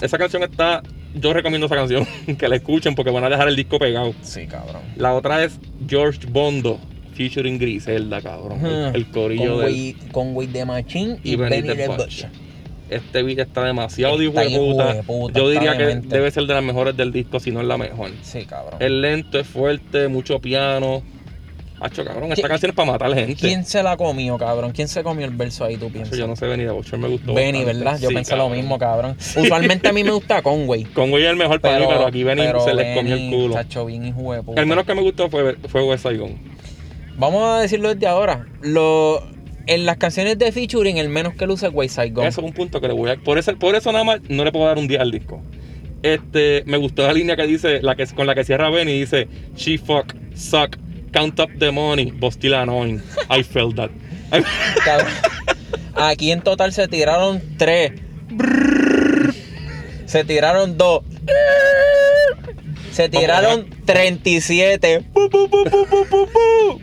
Esa canción está. Yo recomiendo esa canción. <laughs> Que la escuchen porque van a dejar el disco pegado. Sí, cabrón. La otra es George Bondo. Featuring Griselda, cabrón. El, el corillo de. Con de Machín y, Y Benny Butcher. Este beat está demasiado de Está hijueputa. hijueputa, Yo diría que debe ser de las mejores del disco, si no es la mejor. Sí, cabrón. Es lento, es fuerte, mucho piano. Hacho, cabrón, esta ¿Quién- canción es para matar gente. ¿Quién se la comió, cabrón? ¿Quién se comió el verso ahí, tú piensas? yo no sé Benny de Butcher, me gustó. Benny, bastante. ¿verdad? Yo Sí, pensé lo mismo, cabrón. Usualmente a mí me gusta Conway. <laughs> Conway es el mejor para mí, pero aquí Benny pero se les comió el culo. tacho, bien hijo de puta. El menos que me gustó fue, fue West Saigon. Vamos a decirlo desde ahora. Lo, en las canciones de featuring, el menos que luce es Way Saigon. Eso es un punto que le voy a. Por eso, por eso nada más no le puedo dar un día al disco. Este, me gustó la línea que dice, la que, con la que cierra Benny, dice, She fuck, suck, count up the money, but still annoying. I felt that. Aquí en total se tiraron tres. Se tiraron dos. Se tiraron 37 Pu, pu, pu, pu, pu, pu, pu.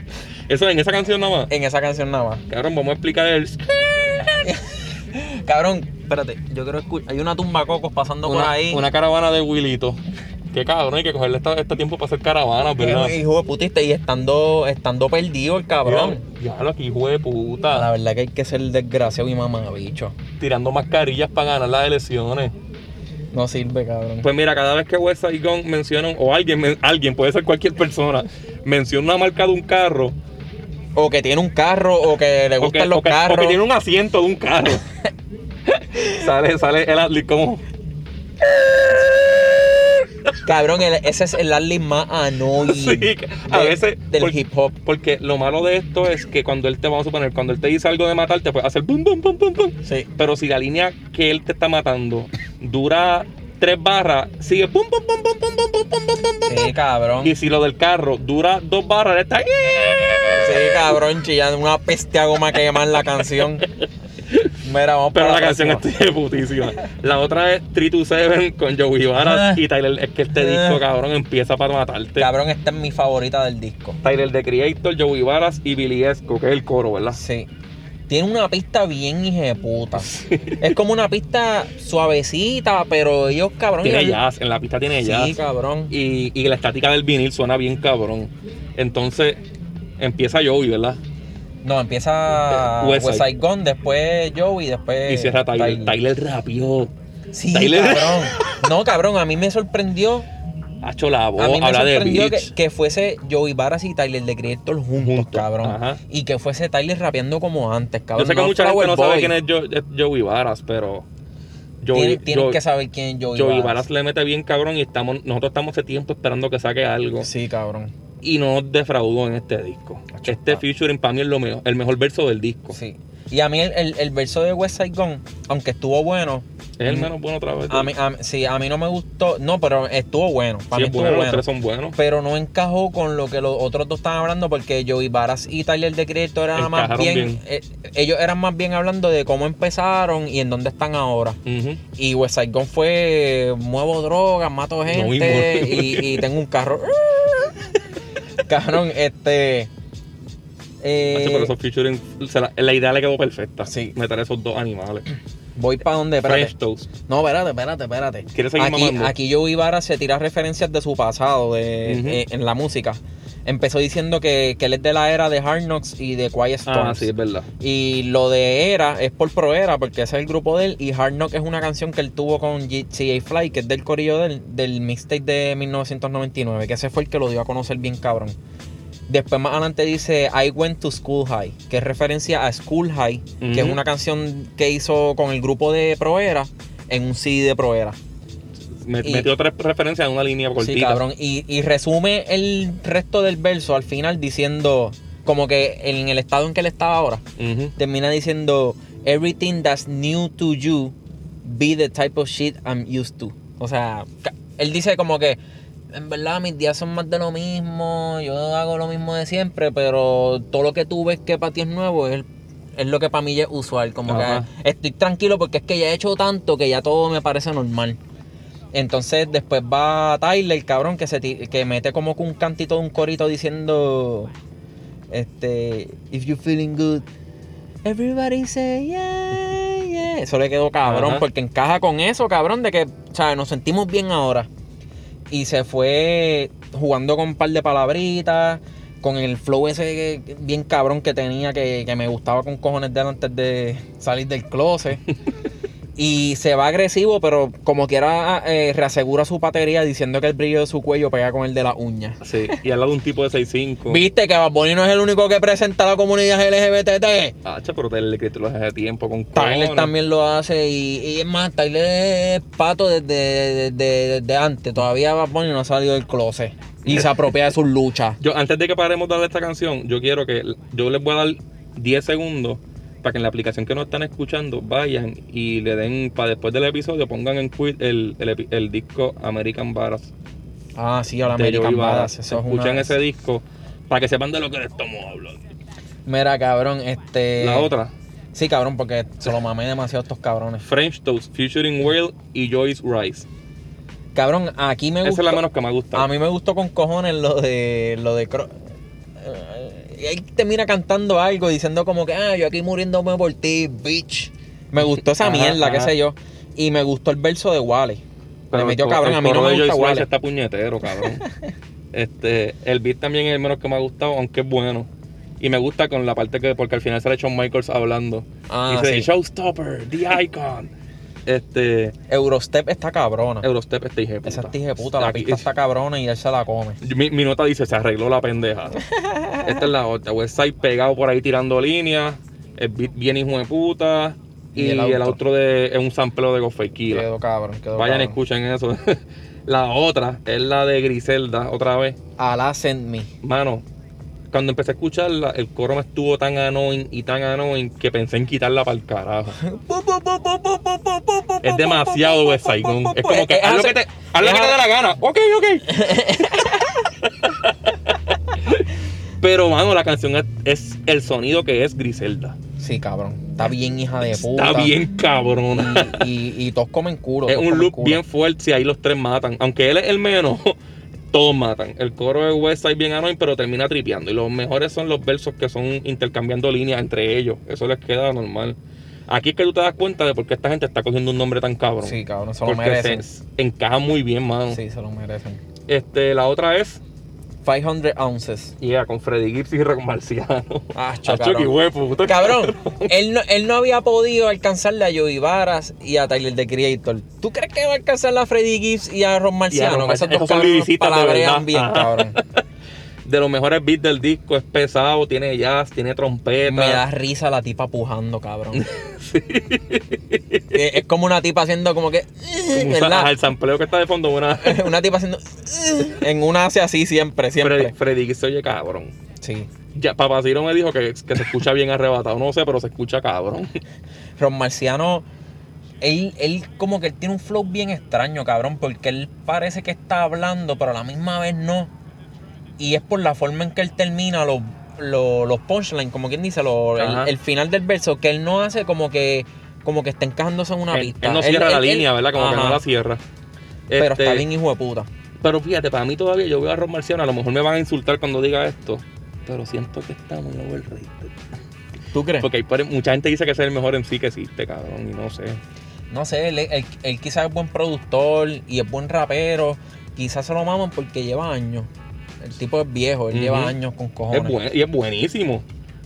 Eso en esa canción nada más. en esa canción nada más. Cabrón, vamos a explicar el. Cabrón, espérate, yo creo que hay una tumba cocos pasando por ahí. una caravana de Willito. Qué cabrón, hay que cogerle este, este tiempo para hacer caravanas, ¿verdad? Eh, Hijo de putista, y estando, estando perdido el cabrón. Ya lo que hijo de La puta. verdad que hay que ser desgraciado y mamabicho. Tirando mascarillas para ganar las elecciones. No sirve, cabrón. Pues mira, cada vez que West Saigon menciona, o alguien, men- alguien, puede ser cualquier persona, menciona una marca de un carro, O que tiene un carro, o que le o que, gustan los o que- o carros. que tiene un asiento de un carro, <laughs> sale, sale el atlet como. <laughs> Cabrón, el- ese es el Arley más annoying Sí, a de- veces. del por- hip hop. Porque lo malo de esto es que cuando él te, vamos a suponer, cuando él te dice algo de matarte, pues hace el bum, bum, bum, bum, bum. Sí. Pero si la línea que él te está matando dura tres barras, sigue pum, pum, pum, pum, pum, pum, pum, pum, pum, pum, pum. Sí, cabrón. Y si lo del carro dura dos barras, él está. Sí, cabrón, chillando una peste a goma que quemar la canción. Mira, vamos Pero para la canción próxima. está putísima. La otra es 327 con Joey Varas Ah. y Tyler. Es que este disco, cabrón, empieza para matarte. Cabrón, esta es mi favorita del disco. Tyler the Creator, Joey Varas y Billy Esco, que es el coro, ¿verdad? Sí. Tiene una pista bien hijeputa. <laughs> Es como una pista suavecita, pero ellos, cabrón. Tiene ellos- jazz, en la pista tiene jazz. Sí, cabrón. y, y la estática del vinil suena bien cabrón. Entonces empieza Joey, ¿verdad? No, empieza <laughs> West West, Side. Gun, después Joey, después. y cierra Tyler. Tyler, rapió. Sí, Tyler. cabrón. No, cabrón, a mí me sorprendió. Ha hecho la voz, A mí me habla de sorprendió que, que fuese Joey Varas y Tyler de Creator juntos, Juntos, cabrón. ajá. Y que fuese Tyler rapeando como antes, Yo cabrón. sé que No mucha gente no sabe quién es Jo- es Joey Varas, pero Joey, Tienen, tienen Joey- que saber quién es Joey, Joey. Varas le mete bien cabrón y estamos, nosotros estamos hace tiempo esperando que saque algo. Sí, cabrón. Y no defraudó en este disco. Este featuring para mí es lo mejor, el mejor verso del disco. Sí. Y a mí el, el- el verso de West Side Gun, aunque estuvo bueno, Es el menos bueno otra vez. a mí, a sí, a mí no me gustó. No, pero estuvo bueno. Para Sí, mí es estuvo bueno, bueno. los tres son buenos. Pero no encajó con lo que los otros dos estaban hablando porque Joey Varas y Tyler de Creator eran más bien, bien. eh, ellos eran más bien hablando de cómo empezaron y en dónde están ahora. Y West Side Gun fue muevo drogas, mato gente y, y tengo un carro. <laughs> Cabrón, este. eh, Hacho, pero esos featuring, se la, la idea le quedó perfecta. Sí. Meter esos dos animales. voy para donde, espérate. Fresh Toast. No, espérate, espérate, espérate. ¿Quieres seguir aquí, mamando? aquí Joey Vara se tira referencias de su pasado de, eh, en la música. Empezó diciendo que, que él es de la era de Hard Knocks y de Quiet Storm. Ah, sí, es verdad. Y lo de Era es por Pro Era, porque ese es el grupo de él. Y Hard Knock es una canción que él tuvo con GA Fly, que es del corillo del, del mixtape de 1999, que ese fue el que lo dio a conocer bien cabrón. Después más adelante dice I Went to School High, que es referencia a School High, que es una canción que hizo con el grupo de Pro Era en un CD de Pro Era. Me, Y- metió otra referencia en una línea cortita. Sí, cabrón. Y, y resume el resto del verso al final diciendo, como que en el estado en que él estaba ahora, termina diciendo, Everything that's new to you, be the type of shit I'm used to. O sea, él dice como que, en verdad mis días son más de lo mismo, yo hago lo mismo de siempre, pero todo lo que tú ves que para ti es nuevo es, es lo que para mí ya es usual. Como Ajá. que estoy tranquilo porque es que ya he hecho tanto que ya todo me parece normal. Entonces después va Tyler, el cabrón, que se que mete como un cantito de un corito diciendo este if you feeling good, everybody say yeah, yeah. Eso le quedó cabrón, porque encaja con eso, cabrón, de que, sea, nos sentimos bien ahora. Y se fue jugando con un par de palabritas, con el flow ese bien cabrón que tenía, que, que me gustaba con cojones de él antes de salir del closet. <laughs> Y se va agresivo, pero como quiera eh, reasegura su batería diciendo que el brillo de su cuello pega con el de la uña. Sí, y al lado de un tipo de 6'5". ¿Viste que Bad Bunny no es el único que presenta a la comunidad LGBT? Hacha, pero Tyler que lo hace de tiempo con Tyler cojones. también lo hace y, y es más, Tyler es pato desde, desde, desde antes. Todavía Bad Bunny no ha salido del closet y se apropia de sus luchas. <laughs> Yo, antes de que paremos de darle esta canción, yo quiero que yo les voy a dar 10 segundos para que en la aplicación que nos están escuchando vayan y le den, para después del episodio, pongan en quit el, el, disco American Badass Ah, sí, ahora American Badass. Eso es Escuchen una... ese disco para que sepan de lo que le estamos hablando. Mira, cabrón, este... La otra, Sí, cabrón, porque se lo mamé demasiado a estos cabrones. French Toast, featuring Whale y Joyce Rice. Cabrón, aquí me Esa gustó... es la menos que me gusta. A mí me gustó con cojones lo de... Lo de... Y él termina cantando algo diciendo como que, ah, yo aquí muriéndome por ti, bitch. Me gustó esa Ajá, mierda, qué sé yo. Y me gustó el verso de Wally. Pero Le metió el- cabrón, el a mí no me gusta Wally. está puñetero, cabrón. <laughs> este, el beat también es el menos que me ha gustado, aunque es bueno. Y me gusta con la parte que, porque al final sale Shawn Michaels hablando. Ah, Dice, sí. Showstopper, The Icon. Este, Eurostep está cabrona. Eurostep, este hija. Esa tija de puta, la pista está cabrona y él se la come. mi, mi nota dice, se arregló la pendeja. <laughs> Esta es la otra. Westside pegado por ahí tirando líneas. El beat bien hijo de puta. Y, Y el el, outro. otro de, es un sampleo de Killah. Quedó cabrón, quedó Vayan, cabrón. escuchen eso. <laughs> la otra es la de Griselda, otra vez. Ala send me. Mano, cuando empecé a escucharla, el coro me estuvo tan annoying y tan annoying que pensé en quitarla para el carajo. Es demasiado West. Es como que Es haz lo que te, haz lo que te dé la gana. Ok, ok. <laughs> Pero, mano, la canción es, es el sonido que es Griselda. Sí, cabrón. Está bien hija de puta. Está bien cabrona. Y, y, y todos comen culo. Es un look culo. bien fuerte si ahí los tres matan. Aunque él es el menos, todos matan. El coro de Westside bien annoying, pero termina tripeando. Y los mejores son los versos que son intercambiando líneas entre ellos. Eso les queda normal. Aquí es que tú te das cuenta de por qué esta gente está cogiendo un nombre tan cabrón. Sí, cabrón, se lo Porque merecen. se encaja muy bien, mano. Sí, se lo merecen. Este, la otra es, 500 ounces. yeah, con Freddy Gibbs y Rock Marciano. Ah, A cabrón. Cabrón, él no, él no había podido alcanzarle a Joey Varas y a Tyler the Creator. ¿Tú crees que va a alcanzarle a Freddy Gibbs y a Ron Marciano? Ron que esos Marciano, dos esos cabrones palabrean verdad. bien, cabrón. <laughs> De los mejores beats del disco, es pesado, tiene jazz, tiene trompeta. Me da risa la tipa pujando, cabrón. <laughs> Es es como una tipa haciendo como que. El sampleo que está de fondo, una... <laughs> Una tipa haciendo. En una hace así siempre, siempre. Freddy, Freddy Gibbs se oye cabrón. Sí. Ya, Papaciro me dijo que, que se escucha bien arrebatado. No sé, pero se escucha cabrón. <laughs> Ron Marciano, él, él como que él tiene un flow bien extraño, cabrón, porque él parece que está hablando, pero a la misma vez no. Y es por la forma en que él termina los, los, los punchlines, como quien dice, el, final del verso, que él no hace como que como que está encajándose en una Él, pista. él no cierra Él- la él- línea, ¿verdad? Como que no la cierra. Pero Este, está bien hijo de puta. Pero fíjate, para mí todavía yo veo a Ron Marciano, a lo mejor me van a insultar cuando diga esto. Pero siento que está muy overrated. ¿Tú crees? Porque hay mucha gente dice que es el mejor en sí que existe, cabrón. Y no sé. No sé, él, él, él quizás es buen productor y es buen rapero. Quizás se lo maman porque lleva años. El tipo es viejo, él lleva años con cojones. Es buen- y es buenísimo.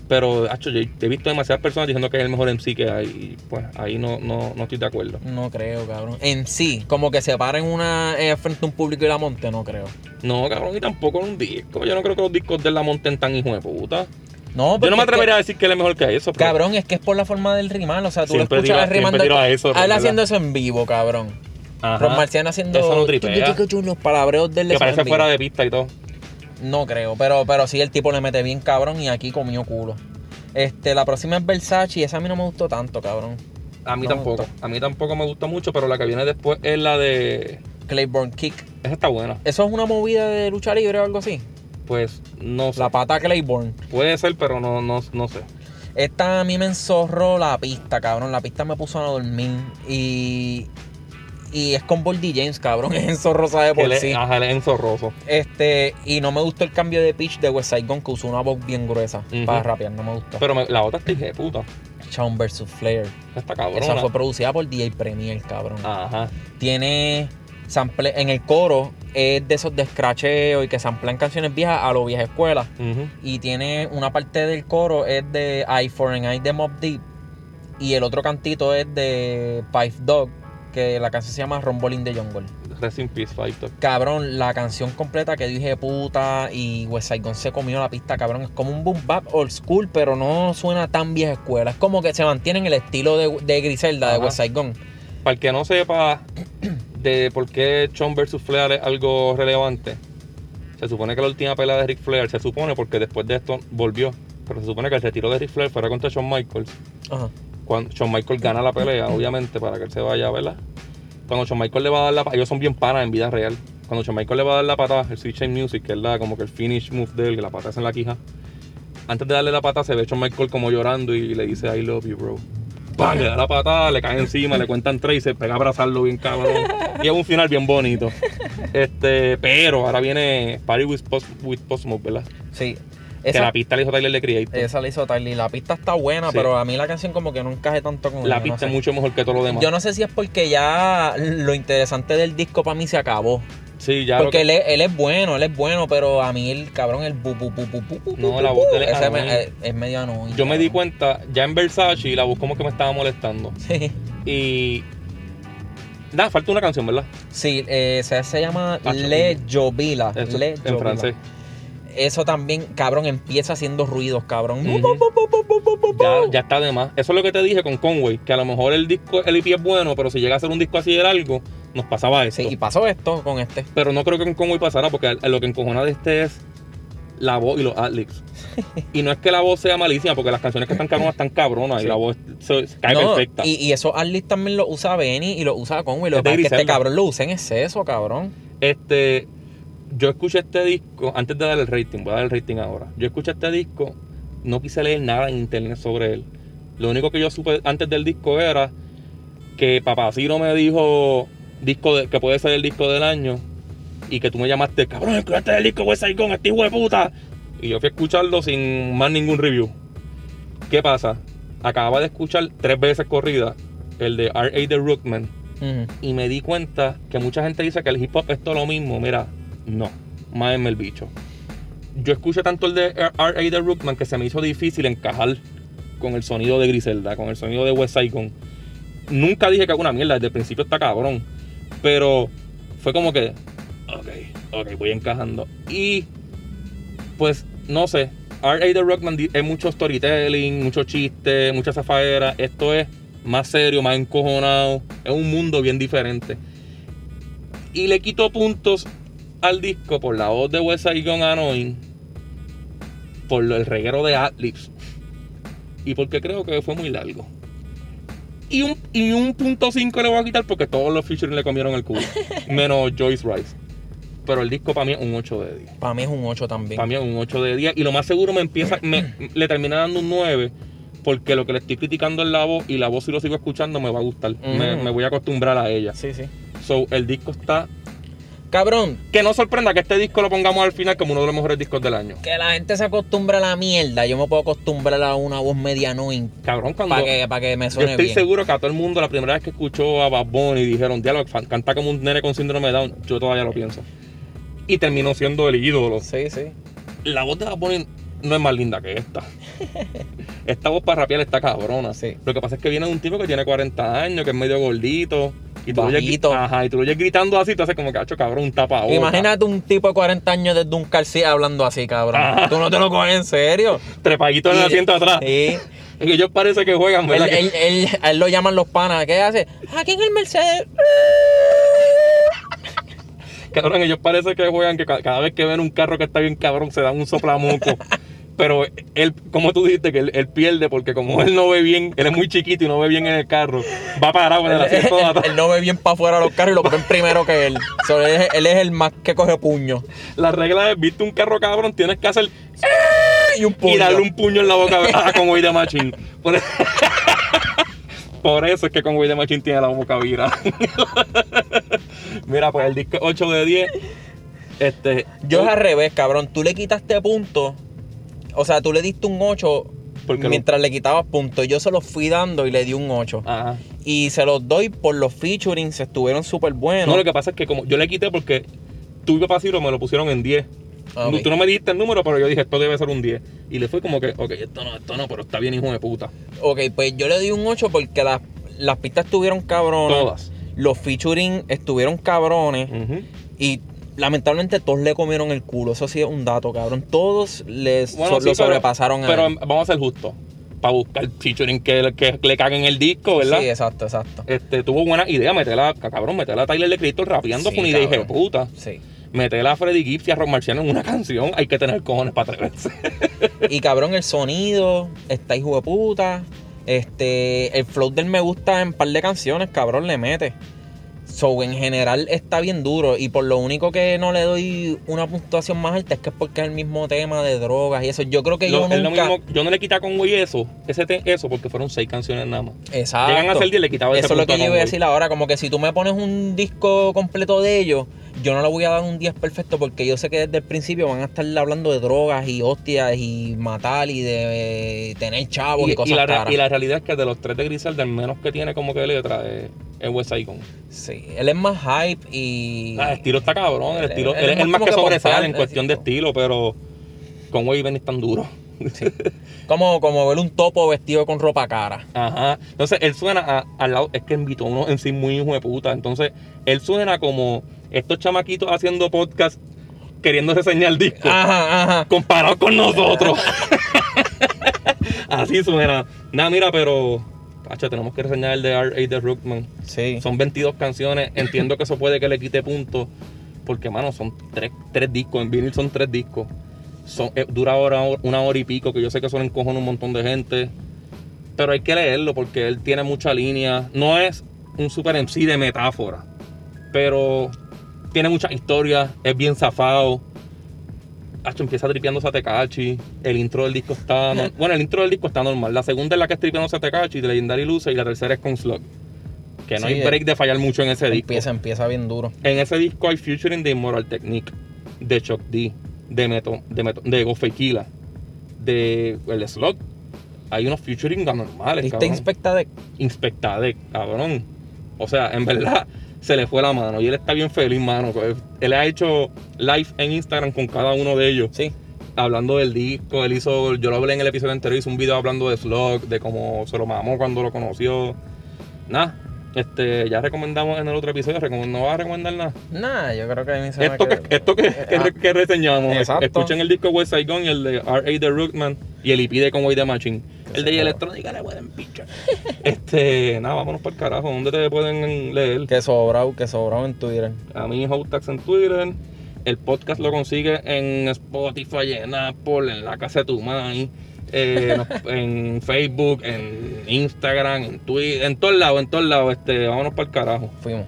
Pero, hacho, yo he visto demasiadas personas diciendo que es el mejor MC que hay. Y pues ahí no, no, no estoy de acuerdo. No creo, cabrón. En sí, como que se paren una eh, frente a un público y la monte, no creo. No, cabrón, y tampoco en un disco. Yo no creo que los discos de la monten tan hijo de puta. No, Yo no me que- atrevería a decir que él es mejor que eso. pero- Cabrón, es que es por la forma del rimar. O sea, tú Siempre lo escuchas tira- rimando. a eso, él ¿verdad? haciendo eso en vivo, cabrón. Ajá. Ron Marciano haciendo. Eso no tripea. Los palabreos del Que parece fuera de pista y todo. No creo, pero, pero sí el tipo le mete bien cabrón y aquí comió culo. Este, la próxima es Versace y esa a mí no me gustó tanto, cabrón. A mí No tampoco. A mí tampoco me gusta mucho, pero la que viene después es la de. Claiborne Kick. Esa está buena. ¿Eso es una movida de lucha libre o algo así? Pues no sé. La pata Claiborne. Puede ser, pero no, no, no sé. Esta a mí me enzorró la pista, cabrón. La pista me puso a dormir. Y. Y es con Boldy James, cabrón. <laughs> Es enzorrosa de por es- sí. Ajá, es enzorroso. Este. Y no me gustó el cambio de pitch de West Side Gun, que usó una voz bien gruesa Ujú. para rapear. No me gustó. Pero me- la otra hija de puta. Shawn vs. Flair. Esa Está cabrona. Esa fue producida por DJ Premier, cabrón. Ajá. Tiene sample en el coro es de esos de scratcheo y que samplean canciones viejas a lo vieja escuela Ujú. y tiene una parte del coro es de I for an I de Mob Deep y el otro cantito es de Pipe Dog que la canción se llama Rumble in the Jungle. Rest in peace, Fighter. Cabrón, la canción completa que dije puta y West Side Gun se comió la pista, cabrón. Es como un boom bap old school, pero no suena tan vieja escuela. Es como que se mantiene en el estilo de, de Griselda de. West Side Gun. Para el que no sepa de por qué Sean vs. Flair es algo relevante, se supone que la última pelea de Ric Flair, se supone porque después de esto volvió, pero se supone que el retiro de Ric Flair fuera contra Shawn Michaels. Ajá. Cuando Shawn Michaels gana la pelea, obviamente, para que él se vaya, ¿verdad? Cuando Shawn Michaels le va a dar la patada, ellos son bien panas en vida real. Cuando Shawn Michaels le va a dar la patada, el Switch Music, que es la, como que el finish move de él, que la patada es en la quija. Antes de darle la patada, se ve Shawn Michaels como llorando y le dice, I love you, bro. ¡Pam! Le da la patada, le cae encima, le cuentan tres y se pega a abrazarlo bien cabrón. Y es un final bien bonito. Este, pero ahora viene Party with Post, with Post Smoke, ¿verdad? Sí. Que Esa, la pista le hizo Tyler de Creator. esa la hizo Tyler. La pista está buena, Sí. pero a mí la canción como que no encaje tanto con La ella, pista no es sé. mucho mejor que todo lo demás. Yo no sé si es porque ya lo interesante del disco para mí se acabó. Sí, ya porque que- él, es, él es bueno, él es bueno, pero a mí el cabrón, el bu, bu, bu, bu, No, la voz de él es me- es, es medio annoying. Yo me di cuenta, ya en Versace, la voz como que me estaba molestando. Sí, Y. Nada, falta una canción, ¿verdad? sí eh, se, se llama Pacho, Le Jovila. Le en Jovila. francés. Eso también, cabrón, empieza haciendo ruidos, cabrón. Ya, ya está de más. Eso es lo que te dije con Conway, que a lo mejor el disco, el EP es bueno, pero si llega a ser un disco así de largo, nos pasaba esto. Sí, y pasó esto con este. Pero no creo que con Conway pasara, porque lo que encojona de este es la voz y los adlibs. <laughs> y no es que la voz sea malísima, porque las canciones que están cabronas están cabronas y la voz se- se cae No, perfecta. Y, y esos artists también lo usa Benny y lo usa Conway. Lo Es que que este cabrón lo usa en exceso, cabrón. Este, yo escuché este disco, antes de dar el rating, voy a dar el rating ahora. Yo escuché este disco, no quise leer nada en internet sobre él. Lo único que yo supe antes del disco era que Papaciro me dijo disco de- que puede ser el disco del año y que tú me llamaste, cabrón, escuchaste el disco West Gun, este hijo de puta. Y yo fui a escucharlo sin más ningún review. ¿Qué pasa? Acababa de escuchar tres veces corrida el de R.A. The Rookman y me di cuenta que mucha gente dice que el hip hop es todo lo mismo. Mira, no, mádenme el bicho. Yo escuché tanto el de R.A. de Rookman que se me hizo difícil encajar con el sonido de Griselda, con el sonido de West Gun. Nunca dije que haga una mierda, desde el principio está cabrón. Pero fue como que, ok, ok, voy encajando. Y pues, no sé, R.A. de Rockman es mucho storytelling, mucho chiste, mucha zafaera. Esto es más serio, más encojonado. Es un mundo bien diferente. Y le quito puntos al disco por la voz de West Side Gun Annoying, por el reguero de Adlibs y porque creo que fue muy largo. Y un, y un punto 5 le voy a quitar porque todos los featuring le comieron el culo, <laughs> menos Joyce Rice. Pero el disco para mí es un 8 de 10. Para mí es un 8 también. Para mí es un 8 de 10. Y lo más seguro me empieza, me, <clears throat> le termina dando un 9. Porque lo que le estoy criticando es la voz. Y la voz, si lo sigo escuchando, me va a gustar. me, me voy a acostumbrar a ella. Sí, sí. So, el disco está. Cabrón, Que no sorprenda que este disco lo pongamos al final como uno de los mejores discos del año. que la gente se acostumbra a la mierda. Yo me puedo acostumbrar a una voz media annoying Cabrón, cuando. para que, pa' que me Yo suene estoy bien. seguro que a todo el mundo, la primera vez que escuchó a Bad Bunny, dijeron, diálogo, canta como un nene con síndrome de Down. Yo todavía lo pienso. y terminó siendo el ídolo. Sí, sí. La voz de Bad Bunny no es más linda que esta. <laughs> esta voz para rapear está cabrona. Sí. Lo que pasa es que viene de un tipo que tiene 40 años, que es medio gordito. Y tú, lo oyes, ajá, y tú lo oyes gritando así, tú haces como que, hacho, cabrón, un tapabocas. Imagínate un tipo de 40 años desde un calcí hablando así, cabrón. Ajá. Tú no te lo coges en serio. Trepadito en el Y- asiento atrás. Sí. <laughs> Que ellos parece que juegan, Él, ¿verdad? Que- él- él- a él lo llaman los panas. ¿Qué hace? Aquí en el Mercedes. Cabrón, ellos parece que juegan que ca- cada vez que ven un carro que está bien cabrón se dan un soplamoco. <laughs> Pero él, como tú dijiste, que él, él pierde porque como él no ve bien, él es muy chiquito y no ve bien en el carro, va parado en el asiento de atrás. él no ve bien para afuera los carros y lo ven <laughs> primero que él. So, él, es, él es el más que coge puño. La regla es, viste un carro cabrón, tienes que hacer Y un puño. y darle un puño en la boca a Conway de Machine. Por, <laughs> Por eso es que Conway de Machine tiene la boca vira. <laughs> Mira, pues el disco 8 de 10. Este, Yo es al revés, cabrón. Tú le quitaste puntos. O sea, tú le diste un 8 Porque lo- mientras le quitabas puntos. Yo se los fui dando y le di un 8. Ajá. Y se los doy por los featurings. Estuvieron súper buenos. No, lo que pasa es que como yo le quité porque papá Ciro me lo pusieron en 10. Ah, ok. Tú no me diste el número, pero yo dije, esto debe ser un 10. Y le fue como que, ok, esto no, esto no, pero está bien, hijo de puta. Ok, pues yo le di un 8 porque las, las pistas estuvieron cabronas. Todas. Los featuring estuvieron cabrones. Ujú. Y lamentablemente todos le comieron el culo. Eso sí es un dato, cabrón. Todos les Bueno, so- sí, lo pero- sobrepasaron a Pero vamos a ser justos. Para buscar featuring que, que le caguen el disco, ¿verdad? Sí, exacto, exacto. Este, tuvo buena idea, meterla, cabrón, meterla a Tyler de Cristo rapeando Sí, con una idea de puta. Sí. Meterla a Freddy Gibbs y a Rock Marciano en una canción, hay que tener cojones para atreverse. <laughs> Y cabrón, el sonido está hijo de puta. Este, el flow del me gusta en un par de canciones, cabrón, le mete. So, en general está bien duro. Y por lo único que no le doy una puntuación más alta es que es porque es el mismo tema de drogas y eso. Yo creo que yo nunca. mismo- yo no le quité a Conway eso, ese te- eso, porque fueron seis canciones nada más. Exacto. Llegan a ser 10, le quitaba ese Eso es lo que yo iba a decir ahora. Como que si tú me pones un disco completo de ellos, yo no le voy a dar un 10 perfecto porque yo sé que desde el principio van a estar hablando de drogas y hostias y matar y de eh, tener chavos y, Y, cosas y la, caras. y la realidad es que de los tres de Griselda, el menos que tiene como que letra es, es West Gun. Sí, él es más hype y. Ah, el estilo está cabrón, el Él- estilo, él él, es es el más que que sobresale en cuestión de es- estilo, pero Conway y Benny están duros. <laughs> Como, como ver un topo vestido con ropa cara. Ajá. Entonces él suena a- al lado, es que invitó a uno en sí muy hijo de puta. Entonces él suena como estos chamaquitos haciendo podcast queriendo reseñar discos Ajá, ajá. comparado con nosotros. Así suena. Nada, mira, pero. Pacha, tenemos que reseñar el de R.A. de Rookman. Sí. Son 22 canciones. Entiendo que eso puede que le quite puntos. Porque, mano, son tres, tres discos. En vinil son tres discos. Son, eh, dura hora, una hora y pico, que yo sé que eso le encojona un montón de gente. Pero hay que leerlo porque él tiene mucha línea. No es un super MC de metáfora. Pero tiene muchas historias. Es bien zafado. Hacho, empieza tripeándose a Tecachi. El intro del disco está. no- <laughs> bueno, el intro del disco está normal. La segunda es la que es tripeándose a Tecachi, de Legendary Loser. Y la tercera es con Slug. Que no Sí, hay eh, break de fallar mucho en ese disco. Empieza, empieza bien duro. En ese disco hay featuring de Immoral Technique, de Chuck D, de Meto, de Meto, de Gofequila, de El Slug. Hay unos featuring anormales, ¿Viste cabrón. Inspecta de Inspectade, cabrón. O sea, en verdad se le fue la mano y él está bien feliz, mano. Él ha hecho live en Instagram con cada uno de ellos, Sí. hablando del disco. Él hizo, yo lo hablé en el episodio anterior, hizo un video hablando de Slug, de cómo se lo mamó cuando lo conoció. Nada, este, ya recomendamos en el otro episodio, no va a recomendar nada. Nah, yo creo que a mí se me Esto que, quedó- esto que, que, Ah, que reseñamos, Exacto. escuchen el disco West Gun y el de R.A. de Rookman y el EP de Conway the Machine. El de electrónica le pueden pichar. <laughs> este, nada, vámonos para el carajo. ¿Dónde te pueden leer? Que sobrado, que sobrado en Twitter. A mí, Hotax en Twitter. El podcast lo consigue en Spotify, en Apple, en la casa de tu mãe, eh, <laughs> en Facebook, en Instagram, en Twitter, en todos lados, en todos lados. Este, vámonos para el carajo. Fuimos.